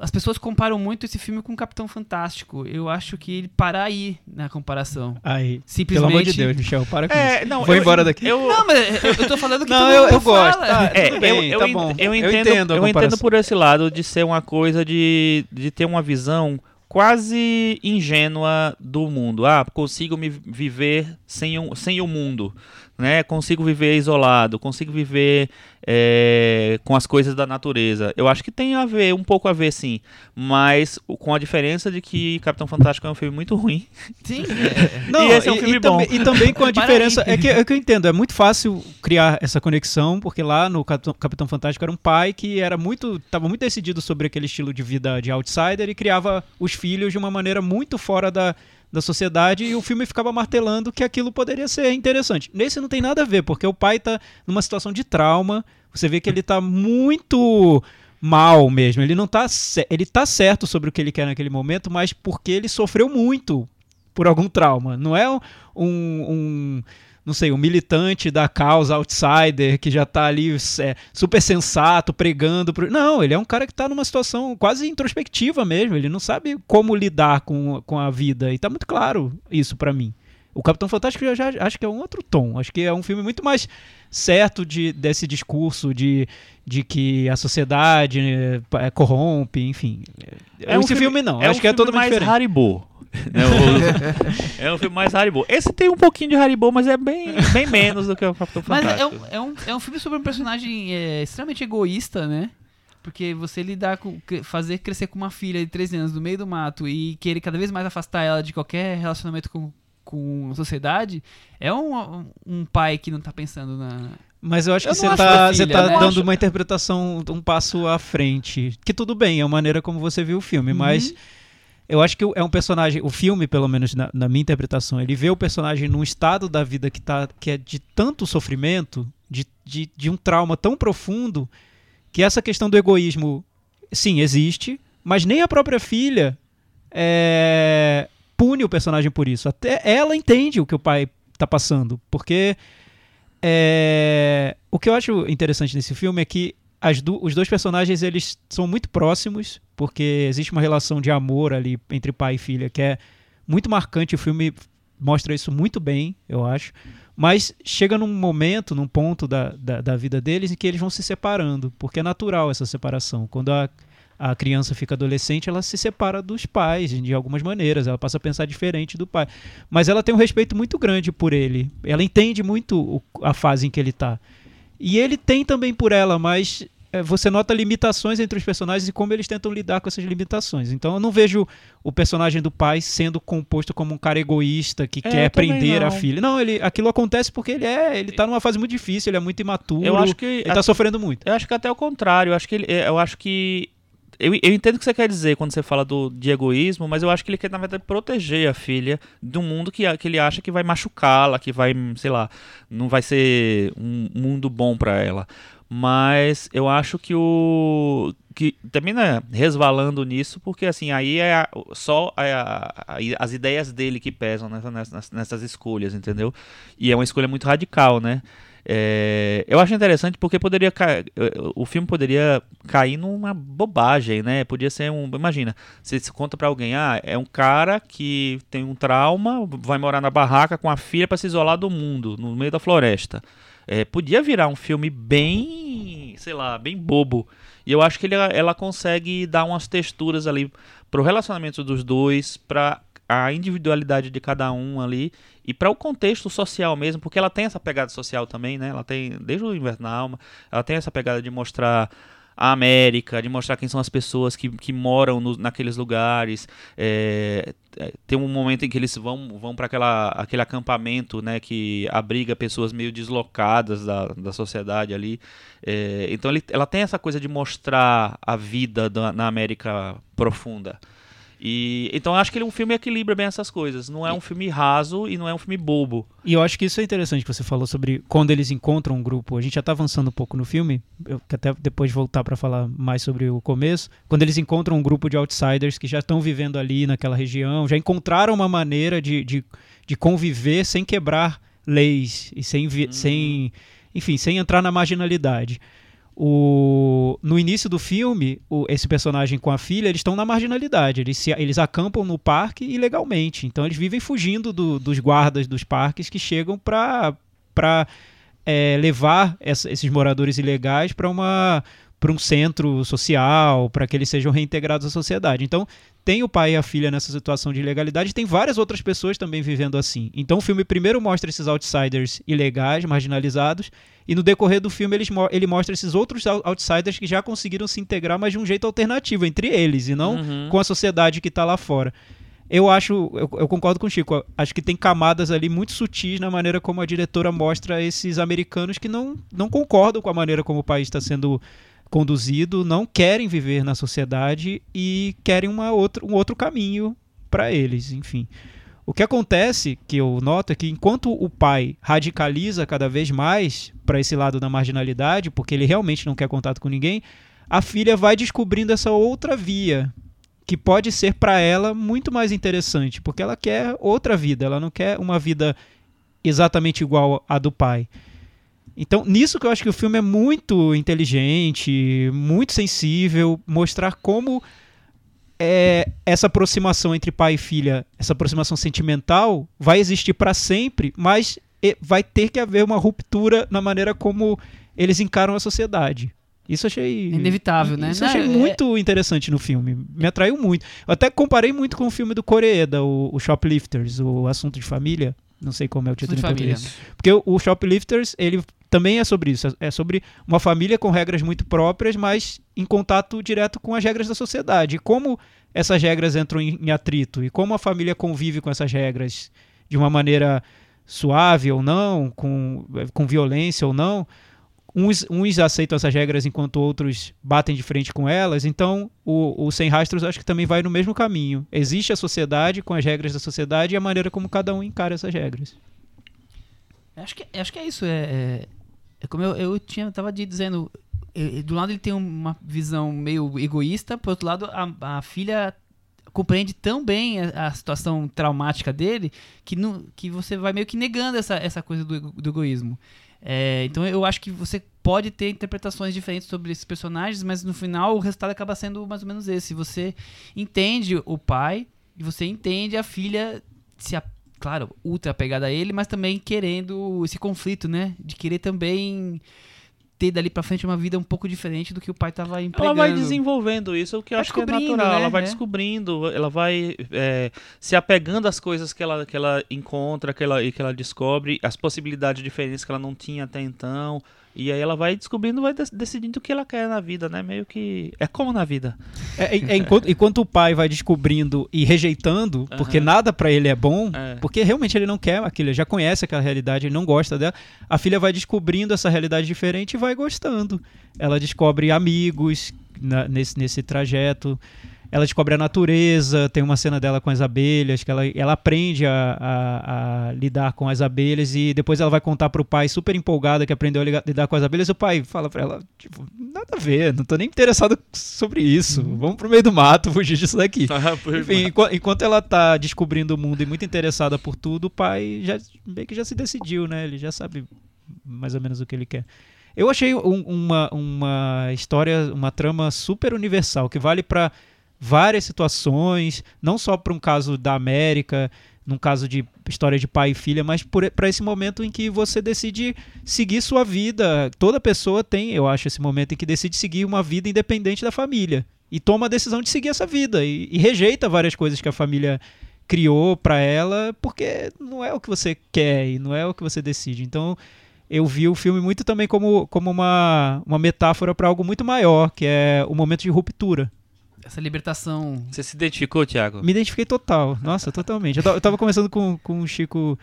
As pessoas comparam muito esse filme com o Capitão Fantástico. Eu acho que ele para aí na comparação. Aí, Simplesmente. pelo amor de Deus, Michel, para com É, isso. não, Vou eu- embora daqui. Eu, Não, mas eu, eu tô falando que Não, eu, eu gosto. fala. Tá, É, tudo bem, eu, tá eu, bom. eu entendo, entendo a eu entendo por esse lado de ser uma coisa de, de ter uma visão quase ingênua do mundo. Ah, consigo me viver sem, um, sem o mundo, né? Consigo viver isolado, consigo viver é, com as coisas da natureza. Eu acho que tem a ver, um pouco a ver, sim. Mas com a diferença de que Capitão Fantástico é um filme muito ruim. Sim, é. Não, E esse é um filme bom. Também, e também com a diferença. É que, é que eu entendo, é muito fácil criar essa conexão, porque lá no Capitão, Capitão Fantástico era um pai que era muito. estava muito decidido sobre aquele estilo de vida de outsider e criava os filhos de uma maneira muito fora da, da sociedade e o filme ficava martelando que aquilo poderia ser interessante. Nesse não tem nada a ver, porque o pai tá numa situação de trauma, você vê que ele tá muito mal mesmo, ele não tá ele tá certo sobre o que ele quer naquele momento, mas porque ele sofreu muito por algum trauma. Não é um, um não sei, um militante da causa outsider que já tá ali é, super sensato, pregando. Pro... Não, ele é um cara que tá numa situação quase introspectiva mesmo. Ele não sabe como lidar com, com a vida. E tá muito claro isso pra mim. O Capitão Fantástico eu já acho que é um outro tom. Acho que é um filme muito mais certo de, desse discurso de, de que a sociedade né, é, corrompe, enfim. É um Esse filme- filme, não. É acho um que é filme todo mais diferente. Haribo. né, o- é um filme mais Haribo. Esse tem um pouquinho de Haribo, mas é bem, bem menos do que o Capitão Mas é Fantástico. um, é, um, é um filme sobre um personagem é, extremamente egoísta, né? Porque você lidar com. fazer crescer com uma filha de 13 anos no meio do mato e querer cada vez mais afastar ela de qualquer relacionamento com, com a sociedade é um, um pai que não tá pensando na. Mas eu acho Eu que não você acho tá, tá né? dando Acho- uma interpretação um passo à frente. Que tudo bem, é a maneira como você viu o filme, mas Eu acho que é um personagem, o filme, pelo menos na, na, minha interpretação, ele vê o personagem num estado da vida que, tá, que é de tanto sofrimento, de, de, de um trauma tão profundo, que essa questão do egoísmo, sim, existe, mas nem a própria filha é, pune o personagem por isso. Até ela entende o que o pai está passando, porque é, o que eu acho interessante nesse filme é que do, os dois personagens eles são muito próximos, porque existe uma relação de amor ali entre pai e filha que é muito marcante. O filme mostra isso muito bem, eu acho. Mas chega num momento, num ponto da, da, da vida deles em que eles vão se separando, porque é natural essa separação. Quando a, a criança fica adolescente, ela se separa dos pais de algumas maneiras, ela passa a pensar diferente do pai. Mas ela tem um respeito muito grande por ele, ela entende muito o, a fase em que ele está. E ele tem também por ela, mas é, você nota limitações entre os personagens e como eles tentam lidar com essas limitações. Então eu não vejo o personagem do pai sendo composto como um cara egoísta que é, quer prender não. a filha. Não, ele, aquilo acontece porque ele é, ele tá numa fase muito difícil, ele é muito imaturo. Eu acho que ele tá sofrendo muito. Eu acho que até o contrário, eu acho que ele, eu acho que eu, eu, entendo o que você quer dizer quando você fala do, de egoísmo, mas eu acho que ele quer, na verdade, proteger a filha de um mundo que, que ele acha que vai machucá-la, que vai, sei lá, não vai ser um mundo bom para ela. Mas eu acho que o. que termina resvalando nisso, porque assim, aí é a, só a, a, as ideias dele que pesam nessa, nessas escolhas, entendeu? E é uma escolha muito radical, né? É, eu acho interessante porque poderia o filme poderia cair numa bobagem, né? Podia ser um, imagina, você conta para alguém, ah, é um cara que tem um trauma, vai morar na barraca com a filha para se isolar do mundo, no meio da floresta. É, podia virar um filme bem, sei lá, bem bobo. E eu acho que ele, ela consegue dar umas texturas ali pro relacionamento dos dois, para a individualidade de cada um ali e para o contexto social mesmo, porque ela tem essa pegada social também, né? Ela tem, desde o Inverno na Alma, ela tem essa pegada de mostrar a América, de mostrar quem são as pessoas que, que moram no, naqueles lugares. É, é, tem um momento em que eles vão, vão para aquele acampamento né, que abriga pessoas meio deslocadas da, da sociedade ali. É, então ele, ela tem essa coisa de mostrar a vida da, na América profunda. E, então eu acho que ele, um filme equilibra bem essas coisas. Não é um filme raso e não é um filme bobo. E eu acho que isso é interessante que você falou sobre quando eles encontram um grupo. A gente já está avançando um pouco no filme, eu até depois voltar para falar mais sobre o começo. Quando eles encontram um grupo de outsiders que já estão vivendo ali naquela região, já encontraram uma maneira de, de, de conviver sem quebrar leis e sem, hum. sem, enfim, sem entrar na marginalidade. O, no início do filme, o, esse personagem com a filha, eles estão na marginalidade. Eles, se, eles acampam no parque ilegalmente. Então eles vivem fugindo do, dos guardas dos parques que chegam para é, levar essa, esses moradores ilegais para uma para um centro social, para que eles sejam reintegrados à sociedade. Então, tem o pai e a filha nessa situação de ilegalidade, tem várias outras pessoas também vivendo assim. Então, o filme primeiro mostra esses outsiders ilegais, marginalizados, e no decorrer do filme eles, ele mostra esses outros outsiders que já conseguiram se integrar, mas de um jeito alternativo entre eles, e não uhum. com a sociedade que está lá fora. Eu acho, eu, eu, concordo com o Chico, acho que tem camadas ali muito sutis na maneira como a diretora mostra esses americanos que não, não concordam com a maneira como o país está sendo conduzido, não querem viver na sociedade e querem uma outra, um outro caminho para eles, enfim. O que acontece, que eu noto, é que enquanto o pai radicaliza cada vez mais para esse lado da marginalidade, porque ele realmente não quer contato com ninguém, a filha vai descobrindo essa outra via, que pode ser para ela muito mais interessante, porque ela quer outra vida, ela não quer uma vida exatamente igual à do pai. Então, nisso que eu acho que o filme é muito inteligente, muito sensível, mostrar como é, essa aproximação entre pai e filha, essa aproximação sentimental, vai existir para sempre, mas vai ter que haver uma ruptura na maneira como eles encaram a sociedade. Isso achei. Inevitável, né? Isso achei é... muito interessante no filme. Me atraiu muito. Eu até comparei muito com o filme do Coreeda, o, o Shoplifters, o Assunto de Família. Não sei como é o título em português. Porque o, o Shoplifters, ele também é sobre isso. É sobre uma família com regras muito próprias, mas em contato direto com as regras da sociedade. E como essas regras entram em, atrito e como a família convive com essas regras de uma maneira suave ou não, com, com violência ou não, uns, uns aceitam essas regras enquanto outros batem de frente com elas. Então, o, o Sem Rastros acho que também vai no mesmo caminho. Existe a sociedade com as regras da sociedade e a maneira como cada um encara essas regras. Acho que, acho que é isso. É, é, é como eu, eu tinha, tava dizendo. Do lado ele tem uma visão meio egoísta, por outro lado a, a filha compreende tão bem a, a situação traumática dele que, não, que você vai meio que negando essa, essa coisa do, do egoísmo. É, então eu acho que você pode ter interpretações diferentes sobre esses personagens, mas no final o resultado acaba sendo mais ou menos esse. Você entende o pai e você entende a filha se a- claro, ultra apegada a ele, mas também querendo esse conflito, né? De querer também ter dali pra frente uma vida um pouco diferente do que o pai tava empregando. Ela vai desenvolvendo isso, o que eu Vai acho que é natural. né? Ela vai É. descobrindo, ela vai é, se apegando às coisas que ela, que ela encontra que ela, e que ela descobre, as possibilidades diferentes que ela não tinha até então. E aí ela vai descobrindo, vai dec- decidindo o que ela quer na vida, né? Meio que. É como na vida. É, é- enquanto, enquanto o pai vai descobrindo e rejeitando, porque Aham. nada pra ele é bom, É. porque realmente ele não quer aquilo, ele já conhece aquela realidade, ele não gosta dela. A filha vai descobrindo essa realidade diferente e vai gostando. Ela descobre amigos na- nesse, nesse trajeto. Ela descobre a natureza, tem uma cena dela com as abelhas, que ela, ela aprende a, a- a lidar com as abelhas e depois ela vai contar pro pai, super empolgada, que aprendeu a lidar com as abelhas. E o pai fala pra ela, tipo, nada a ver, não tô nem interessado sobre isso. Vamos pro meio do mato, fugir disso daqui. Enfim, enqu- enquanto ela tá descobrindo o mundo e muito interessada por tudo, o pai já meio que já se decidiu, né? Ele já sabe mais ou menos o que ele quer. Eu achei um- uma, uma história, uma trama super universal, que vale pra várias situações, não só para um caso da América, num caso de história de pai e filha, mas para esse momento em que você decide seguir sua vida. Toda pessoa tem, eu acho, esse momento em que decide seguir uma vida independente da família e toma a decisão de seguir essa vida e, e rejeita várias coisas que a família criou para ela porque não é o que você quer e não é o que você decide. Então eu vi o filme muito também como, como uma, uma metáfora para algo muito maior, que é o momento de ruptura. Essa libertação. Você se identificou, Thiago? Me identifiquei total. Nossa, totalmente. Eu, ta- eu tava conversando com, com o Chico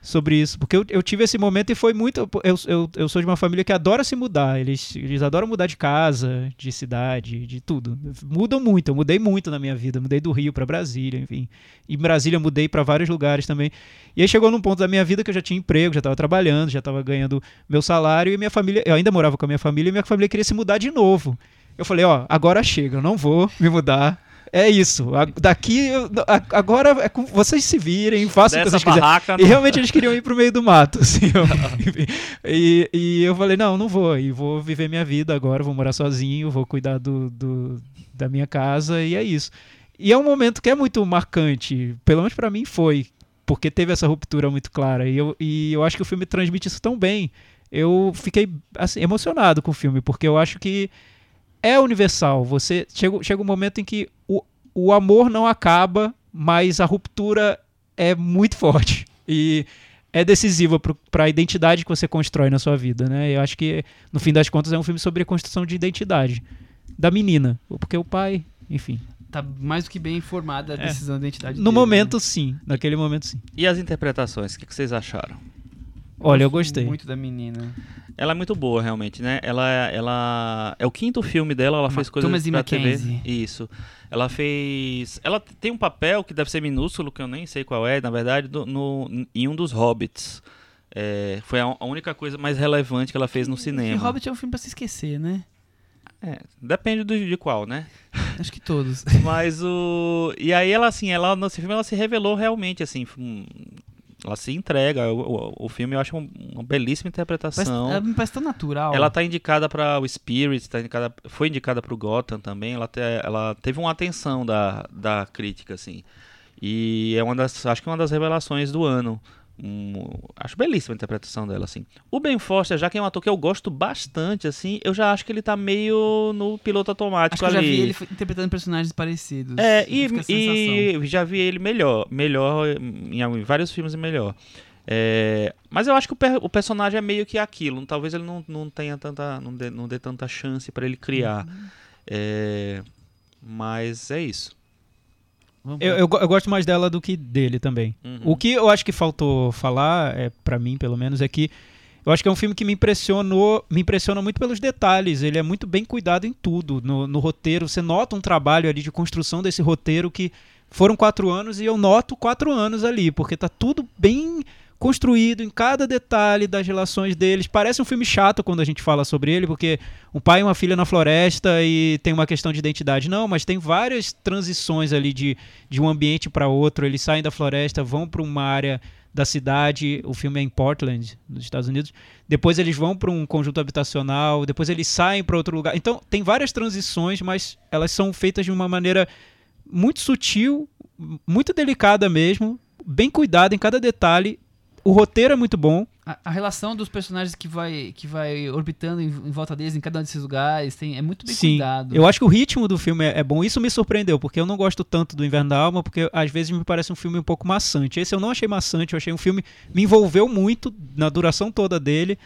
sobre isso, porque eu, eu tive esse momento e foi muito. Eu, eu, eu sou de uma família que adora se mudar. Eles, eles adoram mudar de casa, de cidade, de tudo. Mudam muito. Eu mudei muito na minha vida. Mudei do Rio para Brasília, enfim. E em Brasília eu mudei para vários lugares também. E aí chegou num ponto da minha vida que eu já tinha emprego, já estava trabalhando, já estava ganhando meu salário e minha família. Eu ainda morava com a minha família e minha família queria se mudar de novo. Eu falei, ó, agora chega, eu não vou me mudar. É isso. Daqui, agora é com vocês se virem, façam o que vocês quiserem. E realmente eles queriam ir pro meio do mato, assim. eu- e, e eu falei, não, não vou. E vou viver minha vida agora, vou morar sozinho, vou cuidar do, do- da minha casa e é isso. E é um momento que é muito marcante, pelo menos pra mim foi, porque teve essa ruptura muito clara. E eu, e eu acho que o filme transmite isso tão bem. Eu fiquei assim, emocionado com o filme, porque eu acho que é universal. Você chega, chega um momento em que o, o amor não acaba, mas a ruptura é muito forte e é decisiva para a identidade que você constrói na sua vida, né? Eu acho que no fim das contas é um filme sobre a construção de identidade da menina, porque o pai, enfim. Tá mais do que bem informada a É. decisão da identidade No dele, momento sim, naquele momento sim. E as interpretações, o que, que vocês acharam? Olha, eu gostei. Muito da menina. Ela é muito boa, realmente, né? Ela, ela é o quinto filme dela, ela fez coisas Thomasin pra TV. Isso. Ela fez. Ela tem um papel que deve ser minúsculo, que eu nem sei qual é, na verdade, do- no, em um dos Hobbits. É, foi a, a única coisa mais relevante que ela fez no E cinema. Hobbit é um filme pra se esquecer, né? É, depende do, de qual, né? Acho que todos. Mas o. E aí ela, assim, ela nesse filme ela se revelou realmente, assim. Ela se entrega. O, o, o filme eu acho um- uma belíssima Parece, interpretação. ela me parece tão natural. Ela tá indicada para o Spirit, tá indicada, foi indicada para o Gotham também. Ela, te- ela teve uma atenção da, da crítica, assim. E é uma das, acho que é uma das revelações do ano. Um, acho belíssima a interpretação dela, assim. O Ben Foster, já que é um ator que eu gosto bastante, assim, eu já acho que ele tá meio no piloto automático Acho que eu já ali. vi ele interpretando personagens parecidos. É, e, e já vi ele melhor, melhor em, vários filmes melhor. É, mas eu acho que o, per- o personagem é meio que aquilo. Talvez ele não, não tenha tanta, não dê, não dê tanta chance pra ele criar. Uhum. É, mas é isso. Eu, eu, eu gosto mais dela do que dele também. Uhum. O que eu acho que faltou falar, é, para mim pelo menos, é que Eu acho que é um filme que me impressionou, me impressiona muito pelos detalhes. Ele é muito bem cuidado em tudo. No, no roteiro, você nota um trabalho ali de construção desse roteiro que foram quatro anos e eu noto quatro anos ali, porque tá tudo bem construído em cada detalhe das relações deles. Parece um filme chato quando a gente fala sobre ele, porque um pai e uma filha na floresta e tem uma questão de identidade. Não, mas tem várias transições ali de, de um ambiente para outro. Eles saem da floresta, vão para uma área da cidade. O filme é em Portland, nos Estados Unidos. Depois eles vão para um conjunto habitacional, depois eles saem para outro lugar. Então, tem várias transições, mas elas são feitas de uma maneira muito sutil, muito delicada mesmo, bem cuidada em cada detalhe o roteiro é muito bom. A, a, relação dos personagens que vai, que vai orbitando em, em, volta deles, em cada um desses lugares, tem, é muito bem Sim. cuidado. Eu acho que o ritmo do filme é, é, bom. Isso me surpreendeu, porque eu não gosto tanto do Inverno da Alma, porque às vezes me parece um filme um pouco maçante. Esse eu não achei maçante, eu achei um filme. Me envolveu muito na duração toda dele.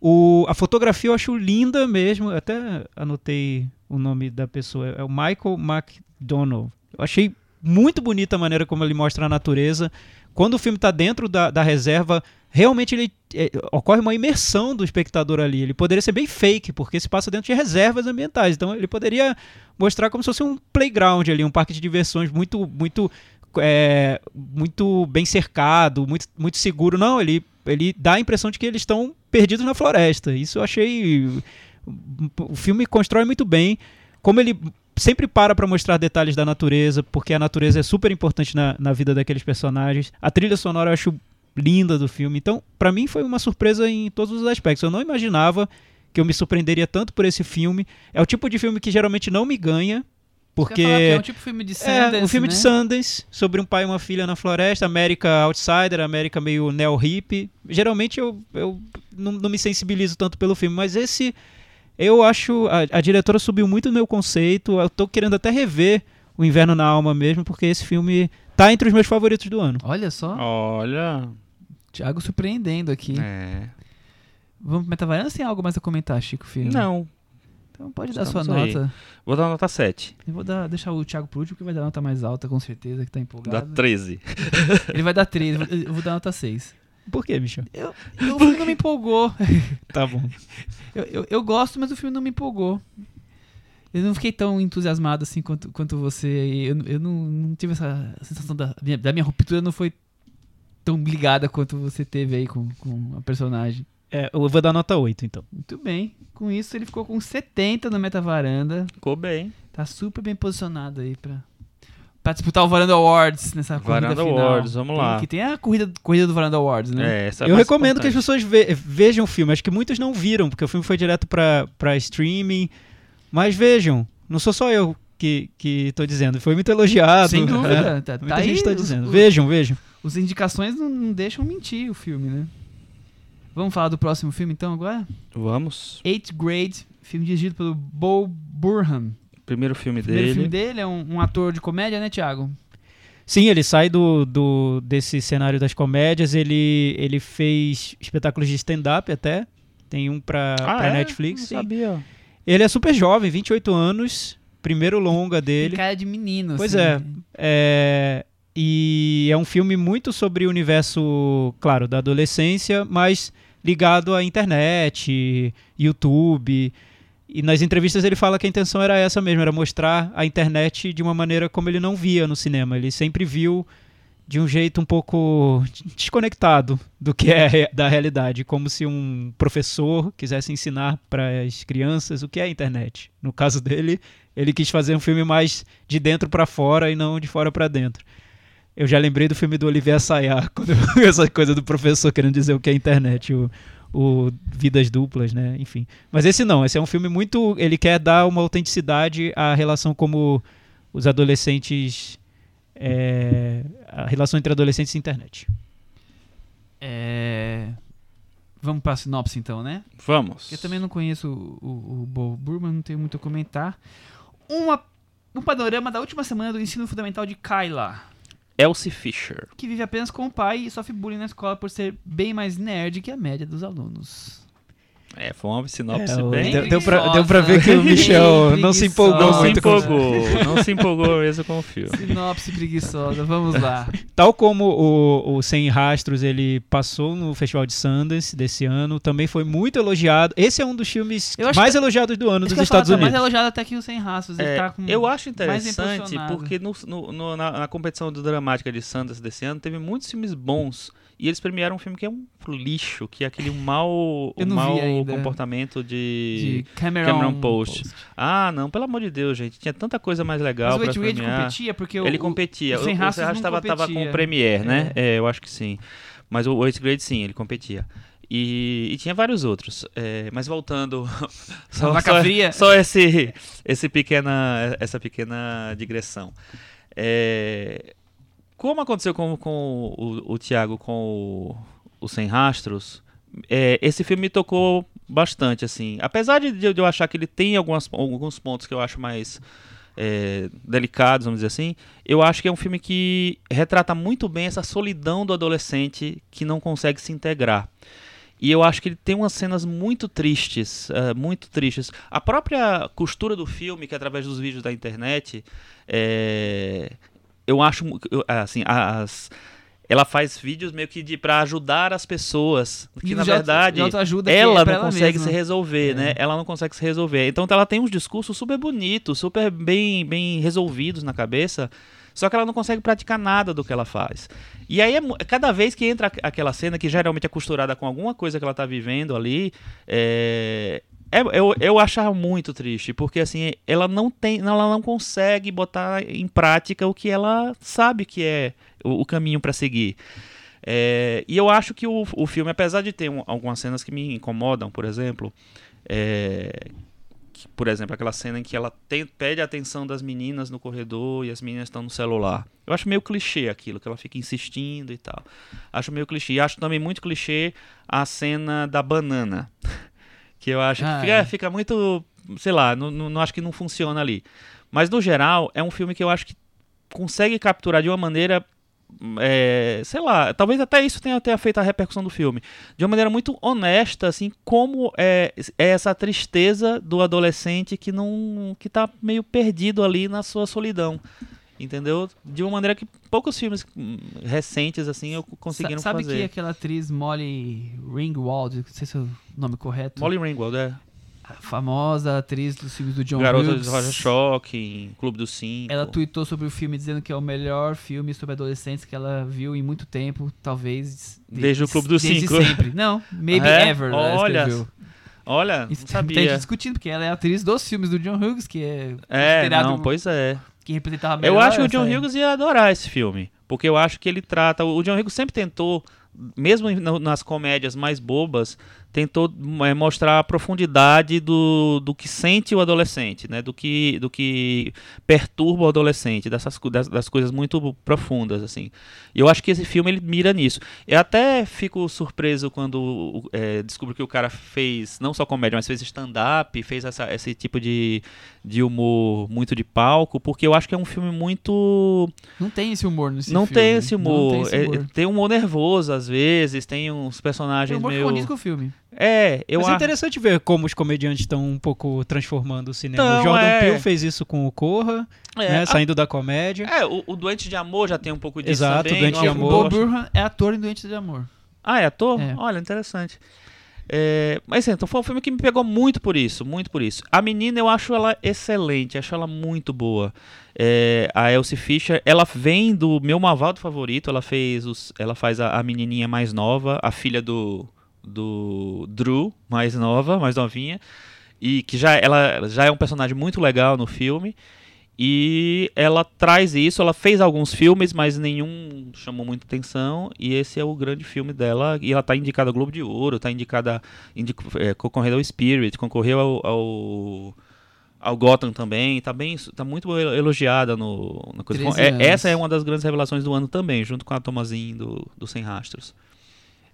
O, a fotografia eu acho linda mesmo. Eu até anotei o nome da pessoa. É o Michael McDonald. Eu achei muito bonita a maneira como ele mostra a natureza quando o filme está dentro da, da, reserva, realmente ele é, ocorre uma imersão do espectador ali. Ele poderia ser bem fake, porque se passa dentro de reservas ambientais. Então ele poderia mostrar como se fosse um playground ali, um parque de diversões muito, muito, é, muito bem cercado, muito, muito seguro. Não, ele, ele dá a impressão de que eles estão perdidos na floresta. Isso eu achei. O filme constrói muito bem. Como ele sempre para para mostrar detalhes da natureza, porque a natureza é super importante na, na vida daqueles personagens. A trilha sonora eu acho linda do filme. Então, para mim foi uma surpresa em todos os aspectos. Eu não imaginava que eu me surpreenderia tanto por esse filme. É o tipo de filme que geralmente não me ganha. Porque é um tipo de filme de Sundance, É, um filme né? de Sundance, sobre um pai e uma filha na floresta, América outsider, América meio neo-hip. Geralmente eu, eu não, não me sensibilizo tanto pelo filme, mas esse eu acho. A, a, diretora subiu muito no meu conceito. Eu tô querendo até rever O Inverno na Alma mesmo, porque esse filme tá entre os meus favoritos do ano. Olha só. Olha. Thiago surpreendendo aqui. É. Vamos pro Metavaranda tem algo mais a comentar, Chico Filho? Não. Então pode dar Estamos sua aí. nota. Vou dar nota 7. Eu vou dar, deixar o Thiago por último, que vai dar nota mais alta, com certeza, que tá Dá empolgado. 13. Ele vai dar 3, eu vou- eu vou dar nota 6. Por quê, Michel? Eu, o filme não me empolgou. Tá bom. Eu, eu, eu gosto, mas o filme não me empolgou. Eu não fiquei tão entusiasmado assim quanto, quanto você. Eu, eu não, não tive essa sensação da minha, da minha ruptura, não foi tão ligada quanto você teve aí com, com a personagem. É, eu vou dar nota 8, então. Muito bem. Com isso, ele ficou com 70 no Metavaranda. Ficou bem. Tá super bem posicionado aí pra, pra disputar o Varanda Awards nessa corrida Varanda final. Awards, vamos Tem- lá. Que tem a corrida, corrida do Varanda Awards, né? É, essa é eu recomendo que as importante. pessoas ve- vejam o filme. Acho que muitos não viram, porque o filme foi direto pra, pra streaming. Mas vejam, não sou só eu que, que tô dizendo. Foi muito elogiado. Sem dúvida. É, Tá, muita tá gente aí tá dizendo. os- Vejam, vejam. Os indicações não, não deixam mentir o filme, né? Vamos falar do próximo filme então agora? Vamos. Eighth Grade, filme dirigido pelo Bo Burnham. Primeiro filme O primeiro dele. filme dele é um, um ator de comédia, né, Thiago? Sim, ele sai do, do desse cenário das comédias. Ele, ele fez espetáculos de stand-up até. Tem um pra, Ah, pra é? Netflix. Não sim. sabia. Ele é super jovem, 28 anos. Primeiro longa Tem dele. cara de menino, Pois assim. é. É, e é um filme muito sobre o universo, claro, da adolescência, mas ligado à internet, YouTube. E nas entrevistas ele fala que a intenção era essa mesmo, era mostrar a internet de uma maneira como ele não via no cinema. Ele sempre viu de um jeito um pouco desconectado do que é da realidade, como se um professor quisesse ensinar para as crianças o que é a internet. No caso dele, ele quis fazer um filme mais de dentro para fora e não de fora para dentro. Eu já lembrei do filme do Olivier Assayas, quando eu- essa coisa do professor querendo dizer o que é internet, o, o Vidas Duplas, né? Enfim. Mas esse não, esse é um filme muito. Ele quer dar uma autenticidade à relação como os adolescentes. é, a relação entre adolescentes e internet. É... Vamos pra sinopse então, né? Vamos. Eu também não conheço o, o, o Bo Burman, não tenho muito a comentar. Uma, um panorama da última semana do ensino fundamental de Kyla, Elsie Fisher. que vive apenas com o pai e sofre bullying na escola por ser bem mais nerd que a média dos alunos. É, foi uma sinopse É, o- bem... deu, deu, pra, deu pra ver que o Michel não se empolgou Não se muito com empolgou, não se empolgou mesmo com o filme. Sinopse preguiçosa, vamos lá. Tal como o, o Sem Rastros, ele passou no Festival de Sundance desse ano, também foi muito elogiado. Esse é um dos filmes mais que- elogiados do ano dos ia falar, Estados tá mais Unidos. elogiado até que o Sem Rastros. Ele É, tá com eu acho interessante porque no, no- no- na, na competição do dramática de Sundance desse ano teve muitos filmes bons e eles premiaram um filme que é um lixo, que é aquele mau, o mau comportamento de de... Cameron, Cameron Post. Ah, não, pelo amor de Deus, gente, tinha tanta coisa mais legal Mas o pra premiar. competia porque Ele o, competia. o O, Sem o tava, tava com o Premiere, né? É. eu acho que sim. Mas o Eighth Grade, sim, ele competia. E, e tinha vários outros. É, mas voltando. Só, só, só esse, esse pequena, essa pequena digressão. É, como aconteceu com, com o, o Thiago com o, o Sem Rastros, é, esse filme me tocou bastante, assim. Apesar de, de eu achar que ele tem algumas, alguns pontos que eu acho mais é, delicados, vamos dizer assim, eu acho que é um filme que retrata muito bem essa solidão do adolescente que não consegue se integrar. E eu acho que ele tem umas cenas muito tristes, eh, muito tristes. A própria costura do filme, que é através dos vídeos da internet, é, eu acho, assim, as, ela faz vídeos meio que de para ajudar as pessoas, que na verdade ela é não ela consegue mesma. se resolver, É. né? Ela não consegue se resolver. Então ela tem uns discursos super bonitos, super bem, bem resolvidos na cabeça, só que ela não consegue praticar nada do que ela faz. E aí, é cada vez que entra aqu- aquela cena, que geralmente é costurada com alguma coisa que ela tá vivendo ali, é... é- eu, eu achava muito triste, porque assim, ela não tem, ela não consegue botar em prática o que ela sabe que é o, o caminho para seguir. É, e eu acho que o, o filme, apesar de ter um- algumas cenas que me incomodam, por exemplo, é, que, por exemplo, aquela cena em que ela tem- pede a atenção das meninas no corredor e as meninas estão no celular. Eu acho meio clichê aquilo, que ela fica insistindo e tal. Acho meio clichê. E acho também muito clichê a cena da banana. Que eu acho Ah, que fica, é. fica muito. Sei lá, não, não, acho que não funciona ali. Mas no geral, é um filme que eu acho que consegue capturar de uma maneira. é, sei lá, talvez até isso tenha, tenha feito a repercussão do filme. De uma maneira muito honesta, assim, como é, é essa tristeza do adolescente que não. que tá meio perdido ali na sua solidão. Entendeu? De uma maneira que poucos filmes recentes, assim, eu conseguiram Sa- Sabe fazer. que aquela atriz Molly Ringwald, não sei se é o nome correto, Molly Ringwald, é. a famosa atriz dos filmes do John Garota Hughes, de Roger Shocking, Clube dos Cinco. ela tweetou sobre o filme dizendo que é o melhor filme sobre adolescentes que ela viu em muito tempo, talvez de- Desde o Clube dos desde Cinco. sempre. Não, maybe É? ever. Olha. Olha, não tem gente sabia. discutindo, porque ela é atriz dos filmes do John Hughes, que é, É, não, pois é. Que representava melhor Eu acho que o John Hughes ia adorar esse filme. Porque eu acho que ele trata. O John Hughes sempre tentou, mesmo nas comédias mais bobas, tentou é, mostrar a profundidade do, do que sente o adolescente, né? Do que, do que perturba o adolescente, dessas, das, das coisas muito profundas, assim. E eu acho que esse filme ele mira nisso. Eu até fico surpreso quando é, descubro que o cara fez não só comédia, mas fez stand-up, fez essa, esse tipo de, de humor muito de palco, porque eu acho que é um filme muito Não tem esse humor nesse não filme. tem esse Não humor. tem esse É- humor. tem um humor nervoso às vezes, tem uns Tem personagens humor que meio. com o filme. É, eu Mas é interessante ver como os comediantes estão um pouco transformando o cinema. Então, o Jordan é. Peele fez isso com o Corra, É, né, a- saindo da comédia. é, o, o Doente de Amor já tem um pouco disso Exato, também. Doente de o Amor. Bob eu acho- Burhan é ator em Doentes de Amor. Ah, é ator? É. Olha, interessante. É, mas assim, então foi um filme que me pegou muito por isso, muito por isso. A menina eu acho ela excelente, acho ela muito boa. É, a Elsie Fisher, ela vem do meu Mavaldo favorito, ela fez os, ela faz a, a menininha mais nova, a filha do do Drew, mais nova, mais novinha, e que já ela já é um personagem muito legal no filme. E ela traz isso, ela fez alguns filmes, mas nenhum chamou muita atenção. E esse é o grande filme dela. E ela tá indicada ao Globo de Ouro, tá indicada. Indico, é, concorrendo ao Spirit, concorreu ao, ao, ao Gotham também. Tá, bem, tá muito elogiada no, coisa. 13 É, essa é uma das grandes revelações do ano também, junto com a Tomazinho do, do Sem Rastros.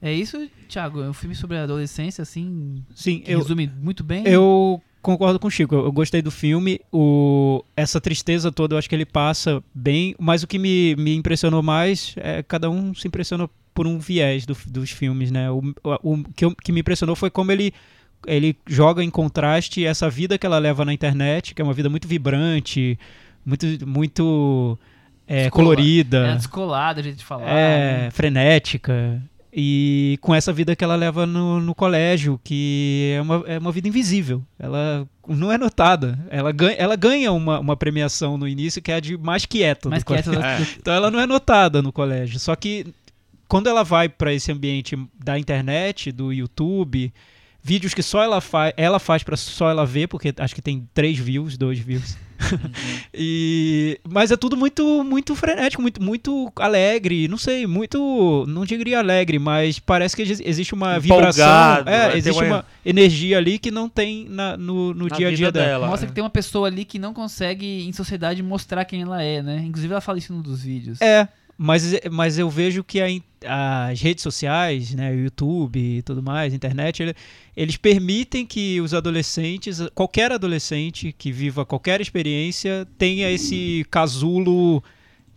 É isso, Thiago? É um filme sobre a adolescência, assim, Sim, eu, resume muito bem. eu concordo com o Chico. Eu, gostei do filme. O, essa tristeza toda eu acho que ele passa bem. Mas o que me, me impressionou mais é cada um se impressiona por um viés do- dos filmes, né? O, o, o que, eu- que me impressionou foi como ele ele joga em contraste essa vida que ela leva na internet, que é uma vida muito vibrante, muito, muito é, colorida. É descolada a gente falar. É, né? frenética. E com essa vida que ela leva no, no colégio, que é uma, é uma vida invisível. Ela não é notada. Ela ganha, ela ganha uma, uma premiação no início que é a de mais quieta Mas do que colégio. essa Então ela não é notada no colégio. Só que quando ela vai para esse ambiente da internet, do YouTube, vídeos que só ela faz, ela faz para só ela ver, porque acho que tem três views, dois views. e mas é tudo muito muito frenético, muito muito alegre, não sei, muito, não diria alegre, mas parece que exi- existe uma vibração, Empolgado, é, vai ter existe uma- energia ali que não tem na- no, no Na dia a dia dela. dela. Mostra que tem uma pessoa ali que não consegue, em sociedade, mostrar quem ela é, né? Inclusive, ela fala isso num dos vídeos. É, mas, mas eu vejo que a as redes sociais, né, YouTube e tudo mais, internet, ele- eles permitem que os adolescentes, qualquer adolescente que viva qualquer experiência, tenha esse casulo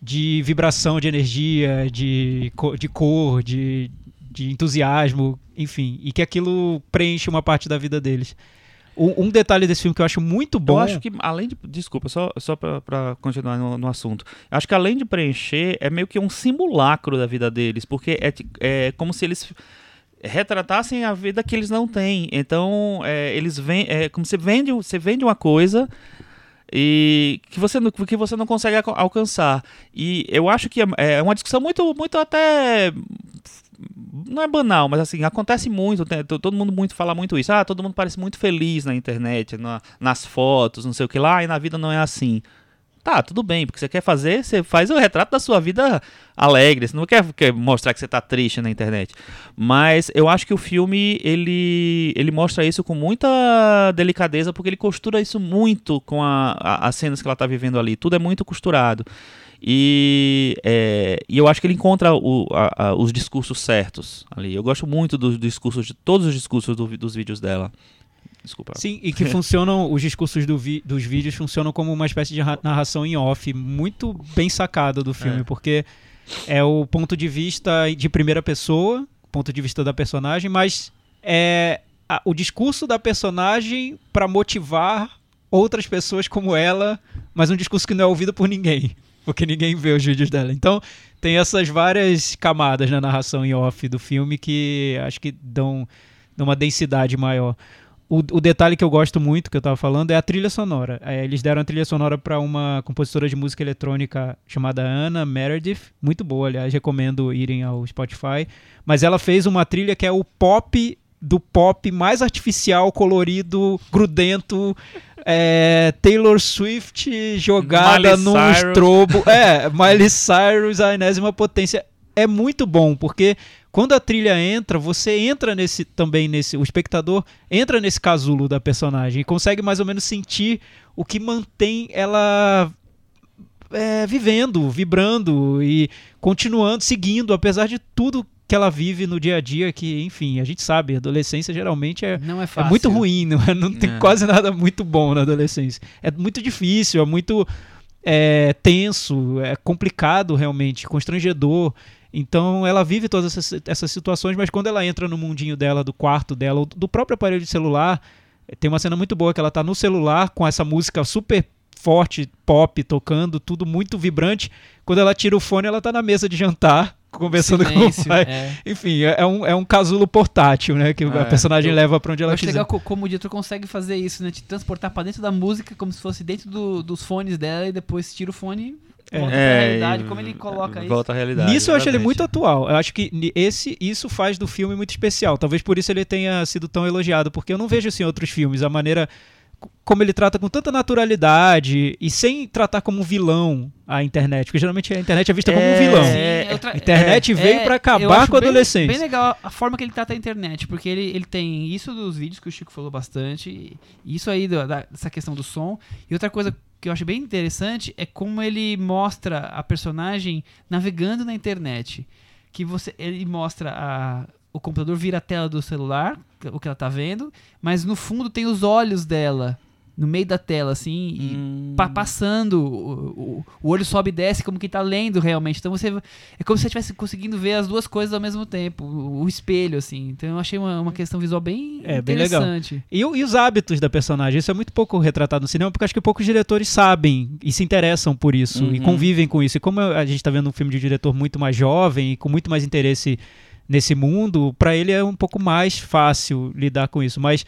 de vibração de energia, de, de cor, de, de entusiasmo, enfim, e que aquilo preenche uma parte da vida deles. Um, um detalhe desse filme que eu acho muito bom. Eu acho que, além de. Desculpa, só, só pra, pra continuar no, no assunto. Eu acho que além de preencher, é meio que um simulacro da vida deles, porque é, é como se eles retratassem a vida que eles não têm. Então, é, eles vêm. É como se vende, você vende uma coisa e que você não, que você não consegue alca- alcançar. E eu acho que é, é uma discussão muito, muito até não é banal, mas assim, acontece muito? To- todo mundo muito fala muito isso. Ah, todo mundo parece muito feliz na internet, na- nas fotos, não sei o que lá, e na vida não é assim. Tá, tudo bem, porque você quer fazer, você faz o retrato da sua vida alegre, você não quer, quer mostrar que você tá triste na internet. Mas eu acho que o filme, ele, ele mostra isso com muita delicadeza, porque ele costura isso muito com a, a- as cenas que ela tá vivendo ali. Tudo é muito costurado. E, é, e eu acho que ele encontra o- a- a- os discursos certos ali. Eu gosto muito dos discursos, de todos os discursos do dos vídeos dela. Desculpa. Sim, e que funcionam, os discursos do vi- dos vídeos funcionam como uma espécie de ra- narração em off, muito bem sacada do filme, É. porque é o ponto de vista de primeira pessoa, ponto de vista da personagem, mas é a- o discurso da personagem para motivar outras pessoas como ela, mas um discurso que não é ouvido por ninguém, porque ninguém vê os vídeos dela. Então, tem essas várias camadas na narração em off do filme que acho que dão, uma densidade maior. O, o detalhe que eu gosto muito, que eu tava falando, é a trilha sonora. É, eles deram a trilha sonora para uma compositora de música eletrônica chamada Anna Meredith. Muito boa, aliás, recomendo irem ao Spotify. Mas ela fez uma trilha que é o pop do pop mais artificial, colorido, grudento. é, Taylor Swift jogada num estrobo. É, Miley Cyrus, a enésima potência. É muito bom, porque quando a trilha entra, você entra nesse também nesse, o espectador entra nesse casulo da personagem e consegue mais ou menos sentir o que mantém ela é, vivendo, vibrando e continuando, seguindo, apesar de tudo que ela vive no dia a dia, que, enfim, a gente sabe, a adolescência geralmente é, Não é é fácil. muito ruim, não, é- não tem É. quase nada muito bom na adolescência. É muito difícil, é muito é, tenso, é complicado realmente, constrangedor. Então ela vive todas essas, essas situações, mas quando ela entra no mundinho dela, do quarto dela, ou do próprio aparelho de celular, tem uma cena muito boa que ela tá no celular com essa música super forte, pop, tocando, tudo muito vibrante. Quando ela tira o fone, ela tá na mesa de jantar, conversando Silêncio, com o pai. é. Enfim, é é um, é um casulo portátil, né? Que a É, personagem eu- leva pra onde Eu ela acho quiser. legal co- como o diretor consegue fazer isso, né? Te transportar pra dentro da música, como se fosse dentro do- dos fones dela, e depois tira o fone e É. volta pra realidade. Como ele coloca isso. Volta à realidade. Nisso eu acho ele muito exatamente. atual. Eu acho que esse, isso faz do filme muito especial. Talvez por isso ele tenha sido tão elogiado, porque eu não vejo assim em outros filmes a maneira como ele trata com tanta naturalidade e sem tratar como um vilão a internet, porque geralmente a internet é vista como um É, vilão. Outra- A internet veio pra eu acabar com a bem- adolescência. Bem legal a forma que ele trata a internet, porque ele, ele tem isso dos vídeos que o Chico falou bastante, e isso aí do- da- dessa questão do som. E outra coisa que eu acho bem interessante é como ele mostra a personagem navegando na internet. Que você ele mostra a, o computador vira a tela do celular, o que ela tá vendo, mas no fundo tem os olhos dela no meio da tela, assim, e Hum. pa- passando, o, o- o olho sobe e desce como que tá lendo realmente. Então você é como se você estivesse conseguindo ver as duas coisas ao mesmo tempo, o, o espelho, assim. Então eu achei uma, uma questão visual bem É, bem legal. interessante. E, e os hábitos da personagem, isso é muito pouco retratado no cinema, porque acho que poucos diretores sabem e se interessam por isso e Uhum. convivem com isso. E como a gente tá vendo um filme de um diretor muito mais jovem e com muito mais interesse nesse mundo, pra ele é um pouco mais fácil lidar com isso. Mas,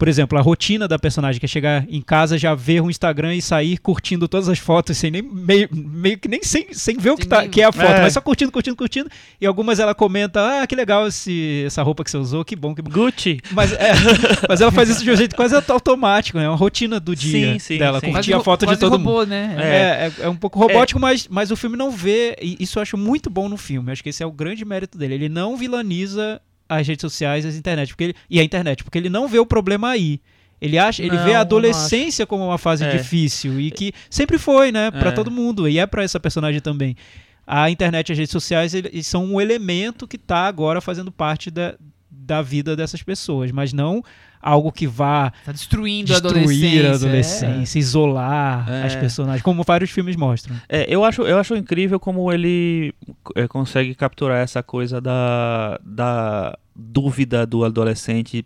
por exemplo, a rotina da personagem, que é chegar em casa, já ver um Instagram e sair curtindo todas as fotos, sem nem, meio, meio que nem sem, sem ver o que, tá, que é a foto, É. mas só curtindo, curtindo, curtindo. E algumas ela comenta, ah, que legal esse, essa roupa que você usou, que bom, que bom. Gucci. Mas, é, mas ela faz isso de um jeito quase auto- automático, né? É uma rotina do dia Sim, sim, dela, sim. curtir a ro- foto de quase todo robô, mundo. né? É, é, é um pouco robótico, mas, mas o filme não vê. E isso eu acho muito bom no filme. Acho que esse é o grande mérito dele. Ele não vilaniza as redes sociais e as internet, porque ele, e a internet, porque ele não vê o problema aí. Ele acha, ele Não, vê a adolescência como uma fase É. difícil e que sempre foi, né, Pra É. todo mundo e é pra essa personagem também. A internet e as redes sociais eles são um elemento que tá agora fazendo parte da, da vida dessas pessoas, mas não algo que vá Tá destruindo a destruir adolescência. a adolescência, isolar É. as personagens, como vários filmes mostram. É, eu acho, eu acho incrível como ele é, consegue capturar essa coisa da, da dúvida do adolescente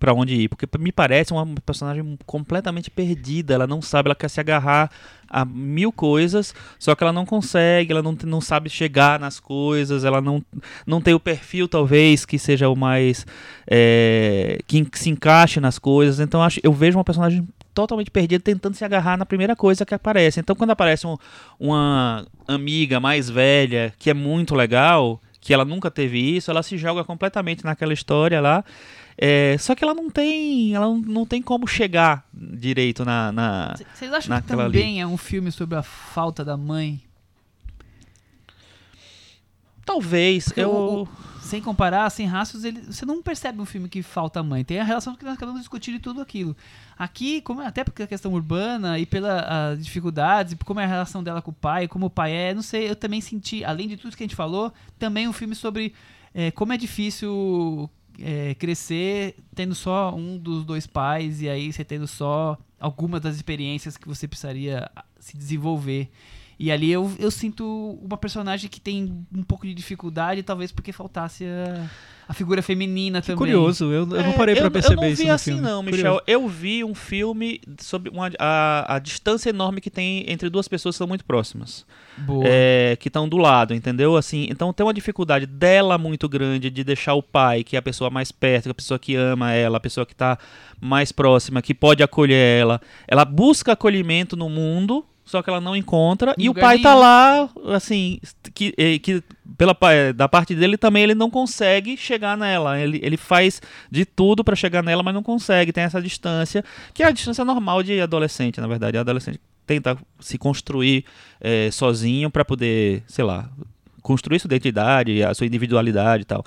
para onde ir, porque me parece uma personagem completamente perdida, ela não sabe, ela quer se agarrar a mil coisas, só que ela não consegue, ela não, não sabe chegar nas coisas, ela não, não tem o perfil talvez que seja o mais é, que, que se encaixe nas coisas, então acho, eu vejo uma personagem totalmente perdida tentando se agarrar na primeira coisa que aparece. Então quando aparece um- uma amiga mais velha que é muito legal, que ela nunca teve isso, ela se joga completamente naquela história lá. É, só que ela não tem, ela não, tem como chegar direito na, na- Vocês acham que também é um filme sobre a falta da mãe? talvez Porque eu o- o- sem comparar, sem rastros, ele, você não percebe um filme que falta mãe. Tem a relação que nós acabamos de discutir e tudo aquilo. Aqui, como, até porque a questão urbana e pelas dificuldades, como é a relação dela com o pai, como o pai é, não sei, eu também senti, além de tudo que a gente falou, também um filme sobre é, como é difícil é, crescer tendo só um dos dois pais e aí você tendo só algumas das experiências que você precisaria se desenvolver. E ali eu, eu sinto uma personagem que tem um pouco de dificuldade, talvez porque faltasse a, a figura feminina também. Curioso, eu, eu não É, parei pra eu, perceber eu não isso vi assim filme. não, Curioso. Michel. Eu vi um filme sobre uma- a, a distância enorme que tem entre duas pessoas que são muito próximas. Boa. é, que estão do lado, entendeu? Assim, então tem uma dificuldade dela muito grande de deixar o pai, que é a pessoa mais perto, que é a pessoa que ama ela, a pessoa que tá mais próxima, que pode acolher ela. Ela busca acolhimento no mundo, só que ela não encontra, e o pai tá nenhum. lá, assim, que, eh, que pela eh, da parte dele também ele não consegue chegar nela. Ele, ele faz de tudo pra chegar nela, mas não consegue, tem essa distância, que é a distância normal de adolescente, na verdade. A adolescente tenta se construir eh, sozinho pra poder, sei lá, construir sua identidade, a sua individualidade e tal.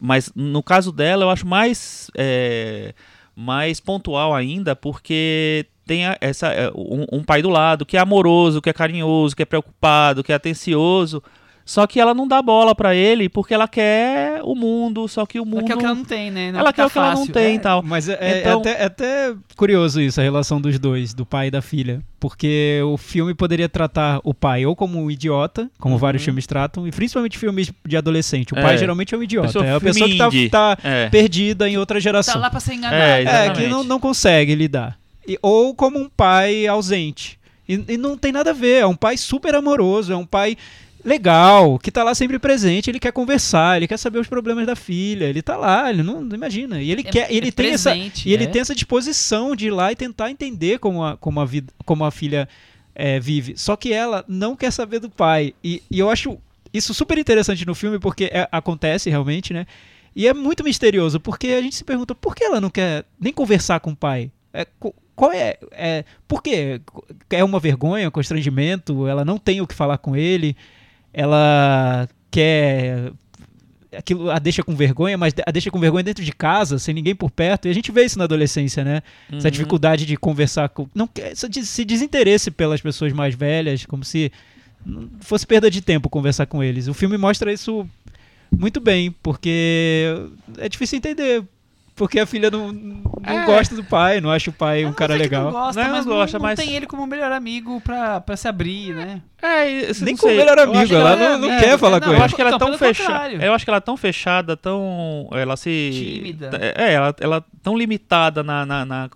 Mas no caso dela, eu acho mais eh, mais pontual ainda, porque tem essa eh, um, um pai do lado que é amoroso, que é carinhoso, que é preocupado, que é atencioso. Só que ela não dá bola pra ele porque ela quer o mundo, só que o Ela mundo quer o que ela não tem, né? Não ela quer o que ela não fácil. tem e tal. Mas é, é- Então- é até, é até curioso isso, a relação dos dois, do pai e da filha. Porque o filme poderia tratar o pai ou como um idiota, como Uhum. vários filmes tratam, e principalmente filmes de adolescente. O pai É. geralmente é um idiota. Pessoa- é a filme pessoa que tá, tá É. perdida em outra Tá geração. lá pra ser enganado. É, É, que não, não consegue lidar. E- ou como um pai ausente. E, e não tem nada a ver. É um pai super amoroso, é um pai legal, que tá lá sempre presente, ele quer conversar, ele quer saber os problemas da filha, ele tá lá, ele não, não imagina. E ele É- quer, ele é tem essa presente, e ele é. tem essa disposição de ir lá e tentar entender como a, como a vida, como a filha é, vive. Só que ela não quer saber do pai. E, e eu acho isso super interessante no filme porque é- acontece realmente, né? E é muito misterioso, porque a gente se pergunta por que ela não quer nem conversar com o pai? É, qual é, é. Por quê? É uma vergonha, um constrangimento? Ela não tem o que falar com ele? Ela quer. Aquilo a deixa com vergonha, mas a deixa com vergonha dentro de casa, sem ninguém por perto. E a gente vê isso na adolescência, né? Essa Uhum. dificuldade de conversar com. Não, esse des- esse desinteresse pelas pessoas mais velhas, como se fosse perda de tempo conversar com eles. O filme mostra isso muito bem, porque é difícil entender Porque a filha não, não É. gosta do pai, não acha o pai um Não, cara sei que legal. Não gosta, Não, mas não gosta, não, mas- tem ele como melhor amigo pra, pra se abrir, né? É, isso Nem como melhor Eu amigo, ela ela- não, não é, quer falar não, com Eu ele. acho que ela é Então, tão fechada. Eu acho que ela é tão fechada, tão. Ela se. Tímida. É, ela, ela é tão limitada na, na, na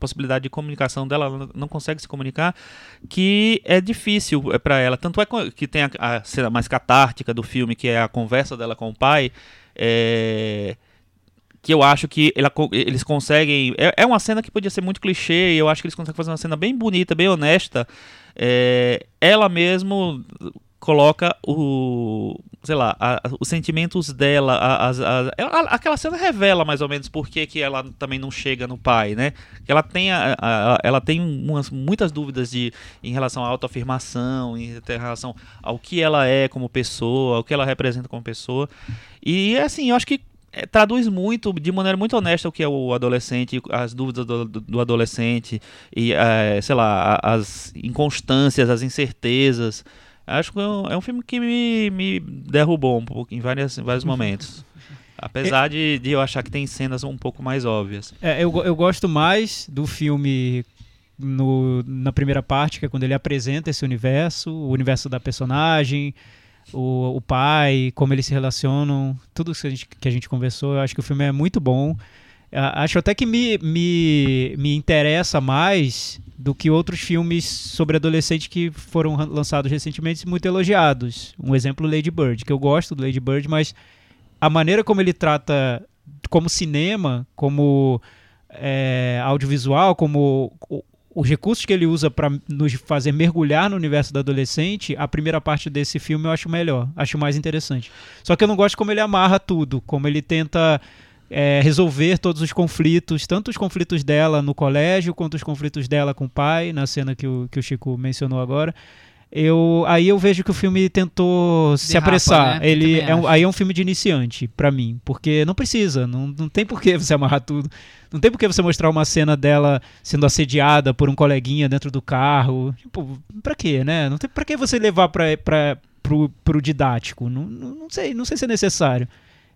possibilidade de comunicação dela, ela não- consegue se comunicar, que é difícil é, pra ela. Tanto é que tem a, a cena mais catártica do filme, que é a conversa dela com o pai. é, que eu acho que ela eles conseguem. É, é uma cena que podia ser muito clichê, e eu acho que eles conseguem fazer uma cena bem bonita, bem honesta. É, ela mesmo coloca o. sei lá, a- a- os sentimentos dela. a- ela- aquela cena revela mais ou menos por que, que ela também não chega no pai, né? Ela tem, a- a- ela tem umas, muitas dúvidas de, em relação à autoafirmação, em relação ao que ela é como pessoa, ao que ela representa como pessoa. E assim, eu acho que é, traduz muito, de maneira muito honesta, o que é o adolescente, as dúvidas do, do- do adolescente, e, é, sei lá, as inconstâncias, as incertezas. Acho que é um, é um filme que me, me derrubou um pouco em, várias, vários momentos. Apesar de, de eu achar que tem cenas um pouco mais óbvias. É, eu, eu gosto mais do filme no- na primeira parte, que é quando ele apresenta esse universo, o universo da personagem, o, o pai, como eles se relacionam, tudo que a, gente, que a gente conversou. Eu acho que o filme é muito bom. Acho até que me, me, me interessa mais do que outros filmes sobre adolescente que foram lançados recentemente e muito elogiados. Um exemplo, Lady Bird, que eu gosto do Lady Bird, mas a maneira como ele trata como cinema, como é, audiovisual, como os recursos que ele usa para nos fazer mergulhar no universo do adolescente, a primeira parte desse filme eu acho melhor, acho mais interessante. Só que eu não gosto como ele amarra tudo, como ele tenta é, resolver todos os conflitos, tanto os conflitos dela no colégio, quanto os conflitos dela com o pai, na cena que o, que o Chico mencionou agora. Eu, aí eu vejo que o filme tentou se Derrapa, apressar. né? Ele é um- aí é um filme de iniciante, pra mim, porque não precisa, não, não tem por que você amarrar tudo. Não tem por que você mostrar uma cena dela sendo assediada por um coleguinha dentro do carro. Tipo, pra quê, né? Não tem pra que você levar pra, pro, pro didático. Não, não sei, não sei se é necessário.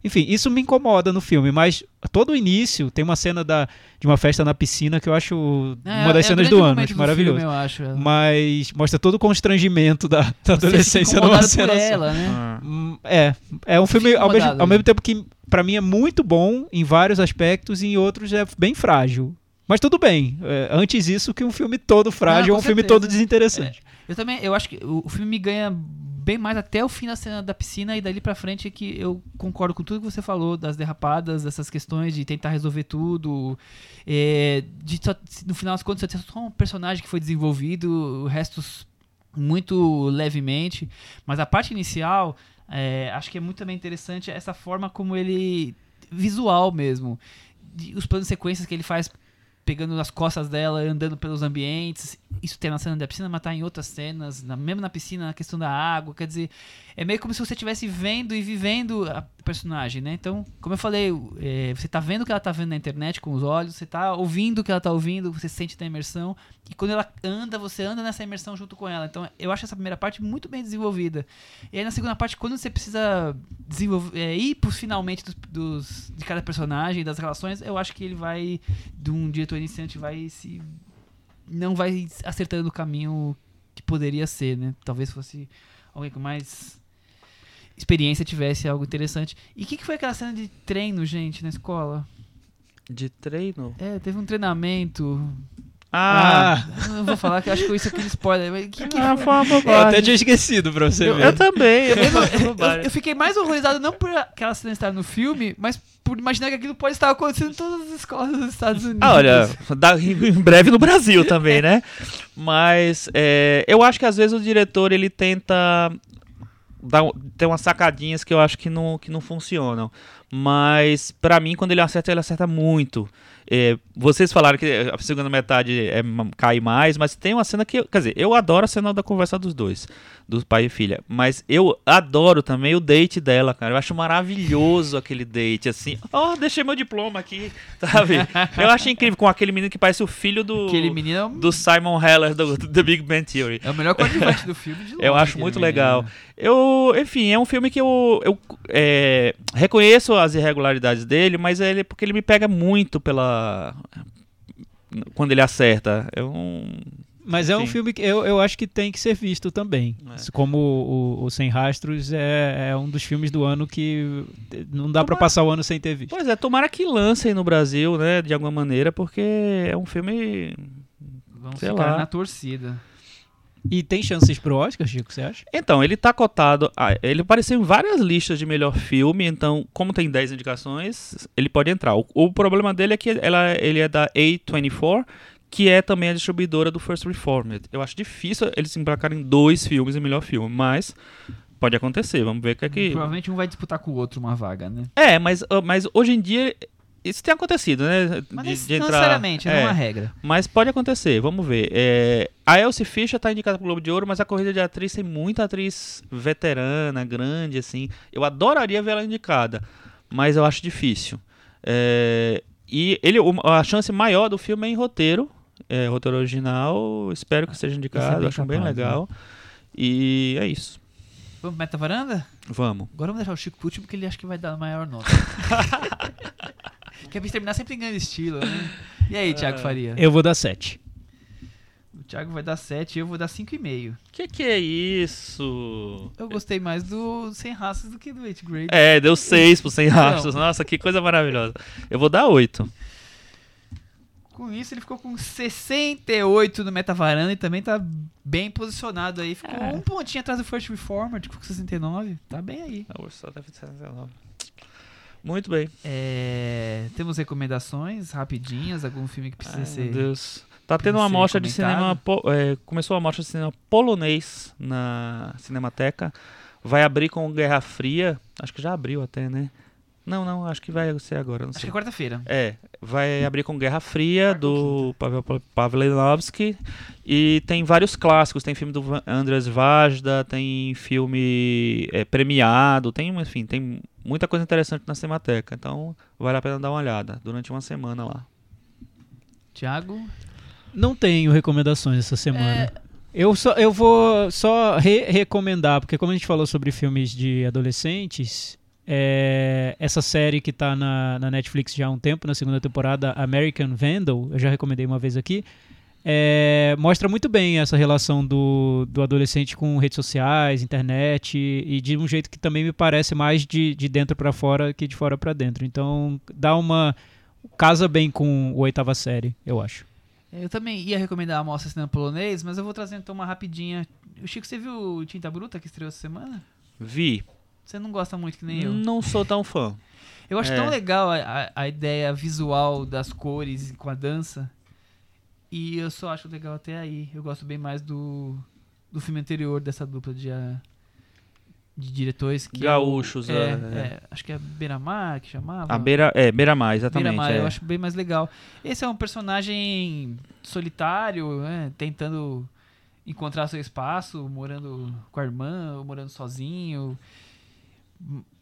Enfim, isso me incomoda no filme, mas todo o início tem uma cena da, de uma festa na piscina que eu acho É, uma das é cenas do ano, acho maravilhoso. filme, eu acho. Mas mostra todo o constrangimento da, da Você adolescência numa cena ela, né? Ah. É, é um filme ao mesmo, ao né? mesmo tempo que pra mim é muito bom em vários aspectos e em outros é bem frágil. Mas tudo bem. é, antes isso que um filme todo frágil Não, é um com filme certeza. todo desinteressante. Eu também, eu acho que o, o filme me ganha bem mais até o fim da cena da piscina e dali pra frente é que eu concordo com tudo que você falou das derrapadas, dessas questões de tentar resolver tudo, é, de só- no final das contas ter só um personagem que foi desenvolvido, o resto muito levemente, mas a parte inicial é, acho que é muito também interessante essa forma como ele visual mesmo, de- os planos sequências que ele faz pegando nas costas dela, andando pelos ambientes. Isso tem na cena da piscina, mas tá em outras cenas, na- mesmo na piscina, na questão da água. Quer dizer, é meio como se você estivesse vendo e vivendo a personagem, né? Então, como eu falei, é, você tá vendo o que ela tá vendo na internet com os olhos, você tá ouvindo o que ela tá ouvindo, você sente na imersão. E quando ela anda, você anda nessa imersão junto com ela. Então, eu acho essa primeira parte muito bem desenvolvida. E aí, na segunda parte, quando você precisa desenvolver, é, ir pros finalmente dos, dos- de cada personagem, das relações, eu acho que ele vai, de um diretor iniciante, vai se. Não vai acertando o caminho que poderia ser, né? Talvez fosse alguém com mais experiência tivesse algo interessante. E o que, que foi aquela cena de treino, gente, na escola? De treino? É, teve um treinamento. Ah, Eu não vou falar que eu acho que isso aqui é spoiler. Mas que, que ah, foi? foi uma Eu até bobagem. tinha esquecido pra você Eu, ver. eu também. Eu, Eu, eu- bobagem. eu fiquei mais horrorizado não por aquela cena estar no filme, mas por imaginar que aquilo pode estar acontecendo em todas as escolas dos Estados Unidos. Ah, olha, em breve no Brasil também, né? Mas é, eu acho que às vezes o diretor ele tenta dar, ter umas sacadinhas que eu acho que não, que não funcionam. Mas pra mim, quando ele acerta, ele acerta muito. É, vocês falaram que a segunda metade é, cai mais, mas tem uma cena que. eu- Quer dizer, eu adoro a cena da conversa dos dois, do pai e filha. Mas eu adoro também o date dela, cara. Eu acho maravilhoso aquele date, assim. Ó, deixei meu diploma aqui, sabe? Eu acho incrível com aquele menino que parece o filho do. Aquele menino é, um- Do Simon Heller do, do The Big Bang Theory. é o melhor coadjuvante do filme. de Eu longe, acho aquele muito menino. legal. Eu, enfim, é um filme que eu, eu é, reconheço as irregularidades dele, mas ele porque ele me pega muito pela quando ele acerta. É um Mas é um filme que eu, eu acho que tem que ser visto também. É. Como o, o- Sem Rastros é, é um dos filmes do ano que não dá pra Tomara- passar o ano sem ter visto. Pois é, tomara que lancem no Brasil, né, de alguma maneira, porque é um filme Vamos Sei ficar lá. na torcida. E tem chances pro Oscar, Chico, você acha? Então, ele tá cotado. ah, Ele apareceu em várias listas de melhor filme, então, como tem 10 indicações, ele pode entrar. O, o problema dele é que ela, ele é da A24, que é também a distribuidora do First Reformed. Eu acho difícil eles se embarcarem em dois filmes em melhor filme, mas pode acontecer. Vamos ver o que é que. Provavelmente um vai disputar com o outro uma vaga, né? É, mas, ah, mas hoje em dia. Isso tem acontecido, né? Mas De, de não entrar- necessariamente, não é é. uma regra. Mas pode acontecer, vamos ver. É, a Elsie Fischer tá indicada pro Globo de Ouro, mas a corrida de atriz tem muita atriz veterana, grande, assim. Eu adoraria ver ela indicada, mas eu acho difícil. É, e ele, o- a chance maior do filme é em roteiro, é, roteiro original. Espero que seja indicado, bem acho bem né? legal. E é isso. Vamos Meta Varanda? Vamos. Agora vamos deixar o Chico pro último, porque ele acha que vai dar a maior nota. Quer ver terminar sempre ganhando estilo, né? E aí, Thiago Faria? Eu vou dar 7. O Thiago vai dar 7 eu vou dar 5,5. Que que é isso? Eu gostei mais do Sem Raças do que do 8 Grade. É, deu 6 pro Sem Rastros. Nossa, que coisa maravilhosa. Eu vou dar 8. Com isso, ele ficou com 68 no Metavaranda e também tá bem posicionado aí. Ficou É. um pontinho atrás do First Reformer, ficou com 69. Tá bem aí. A Ursula deve ser 19. Muito bem. É, temos recomendações rapidinhas, algum filme que precisa Ai, ser. meu Deus. Tá tendo uma mostra de cinema. é, começou a mostra de cinema polonês na Cinemateca. Vai abrir com Guerra Fria. Acho que já abriu até, né? Não, não, acho que vai ser agora. Acho que sei. é quarta-feira. É, vai abrir com Guerra Fria, do Pavel Pa- Pavlovsky. E tem vários clássicos. Tem filme do Andrés Vajda, tem filme é, premiado, tem, enfim, tem muita coisa interessante na Cinemateca. Então, vale a pena dar uma olhada durante uma semana lá. Thiago? Não tenho recomendações essa semana. É, Eu, só, eu vou só re- recomendar, porque como a gente falou sobre filmes de adolescentes, é, essa série que tá na, na Netflix já há um tempo, na segunda temporada, American Vandal, eu já recomendei uma vez aqui, é, mostra muito bem essa relação do, do adolescente com redes sociais, internet, e, e de um jeito que também me parece mais de, de dentro pra fora que de fora pra dentro. Então dá uma. casa bem com o oitava série, eu acho. eu também ia recomendar a mostra cinema polonês, mas eu vou trazer então uma rapidinha. O Chico, você viu o Tinta Bruta que estreou essa semana? Vi. Você não gosta muito que nem eu. Não sou tão fã. Eu acho É. tão legal a, a, a ideia visual das cores com a dança. E eu só acho legal até aí. Eu gosto bem mais do, do filme anterior dessa dupla de, ah, de diretores. Que Gaúchos, é, é, é, é, Acho que é Beira-Mar que chamava. A beira, é, beira mais, exatamente. Beira-Mar, é. eu acho bem mais legal. Esse é um personagem solitário, né, tentando encontrar seu espaço, morando com a irmã, ou morando sozinho.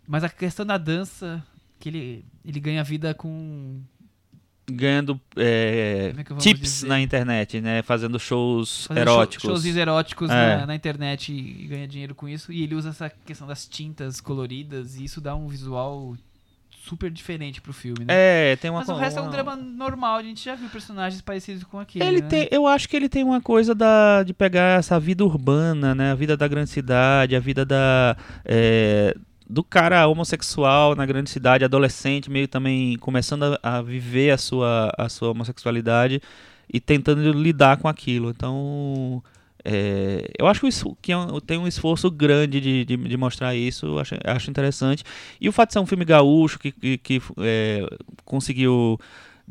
Mas a questão da dança, que ele, ele ganha vida com. Ganhando é, é tips dizer? na internet, né? Fazendo shows fazendo show- eróticos. showzinhos eróticos É. na, na internet e, e ganha dinheiro com isso. E ele usa essa questão das tintas coloridas e isso dá um visual super diferente pro filme, né? É, tem uma Mas o resto é um uma- drama normal, a gente já viu personagens parecidos com aquele. Ele né? tem, eu acho que ele tem uma coisa da, de pegar essa vida urbana, né? A vida da grande cidade, a vida da, é, do cara homossexual na grande cidade, adolescente, meio também começando a, a viver a sua, a sua homossexualidade e tentando lidar com aquilo. Então, é, eu acho que, é tem um esforço grande de, de, de mostrar isso, acho, acho interessante. E o fato de ser um filme gaúcho que, que, que, é, conseguiu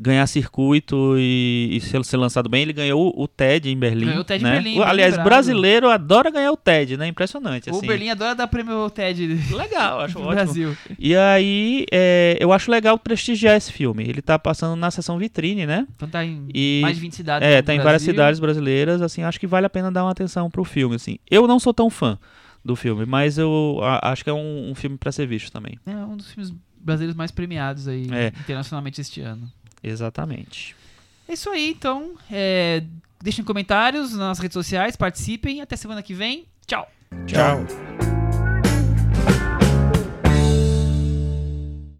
ganhar circuito e, e ser, ser lançado bem, ele ganhou o, o TED em Berlim. Ganhou o TED em né? Berlim, O- bem aliás, lembrado. brasileiro adora ganhar o TED, né? Impressionante. O assim. Berlim adora dar prêmio ao TED Legal, acho ótimo. Brasil. E aí, é, eu acho legal prestigiar esse filme. Ele tá passando na sessão vitrine, né? Então tá em E- mais de 20 cidades. É, tá em várias cidades brasileiras, assim, acho que vale a pena dar uma atenção pro filme, assim. Eu não sou tão fã do filme, mas eu a- acho que é um, um filme pra ser visto também. É um dos filmes brasileiros mais premiados aí É. internacionalmente este ano. Exatamente. É isso aí, então. É, deixem comentários nas redes sociais, participem. Até semana que vem. Tchau. Tchau.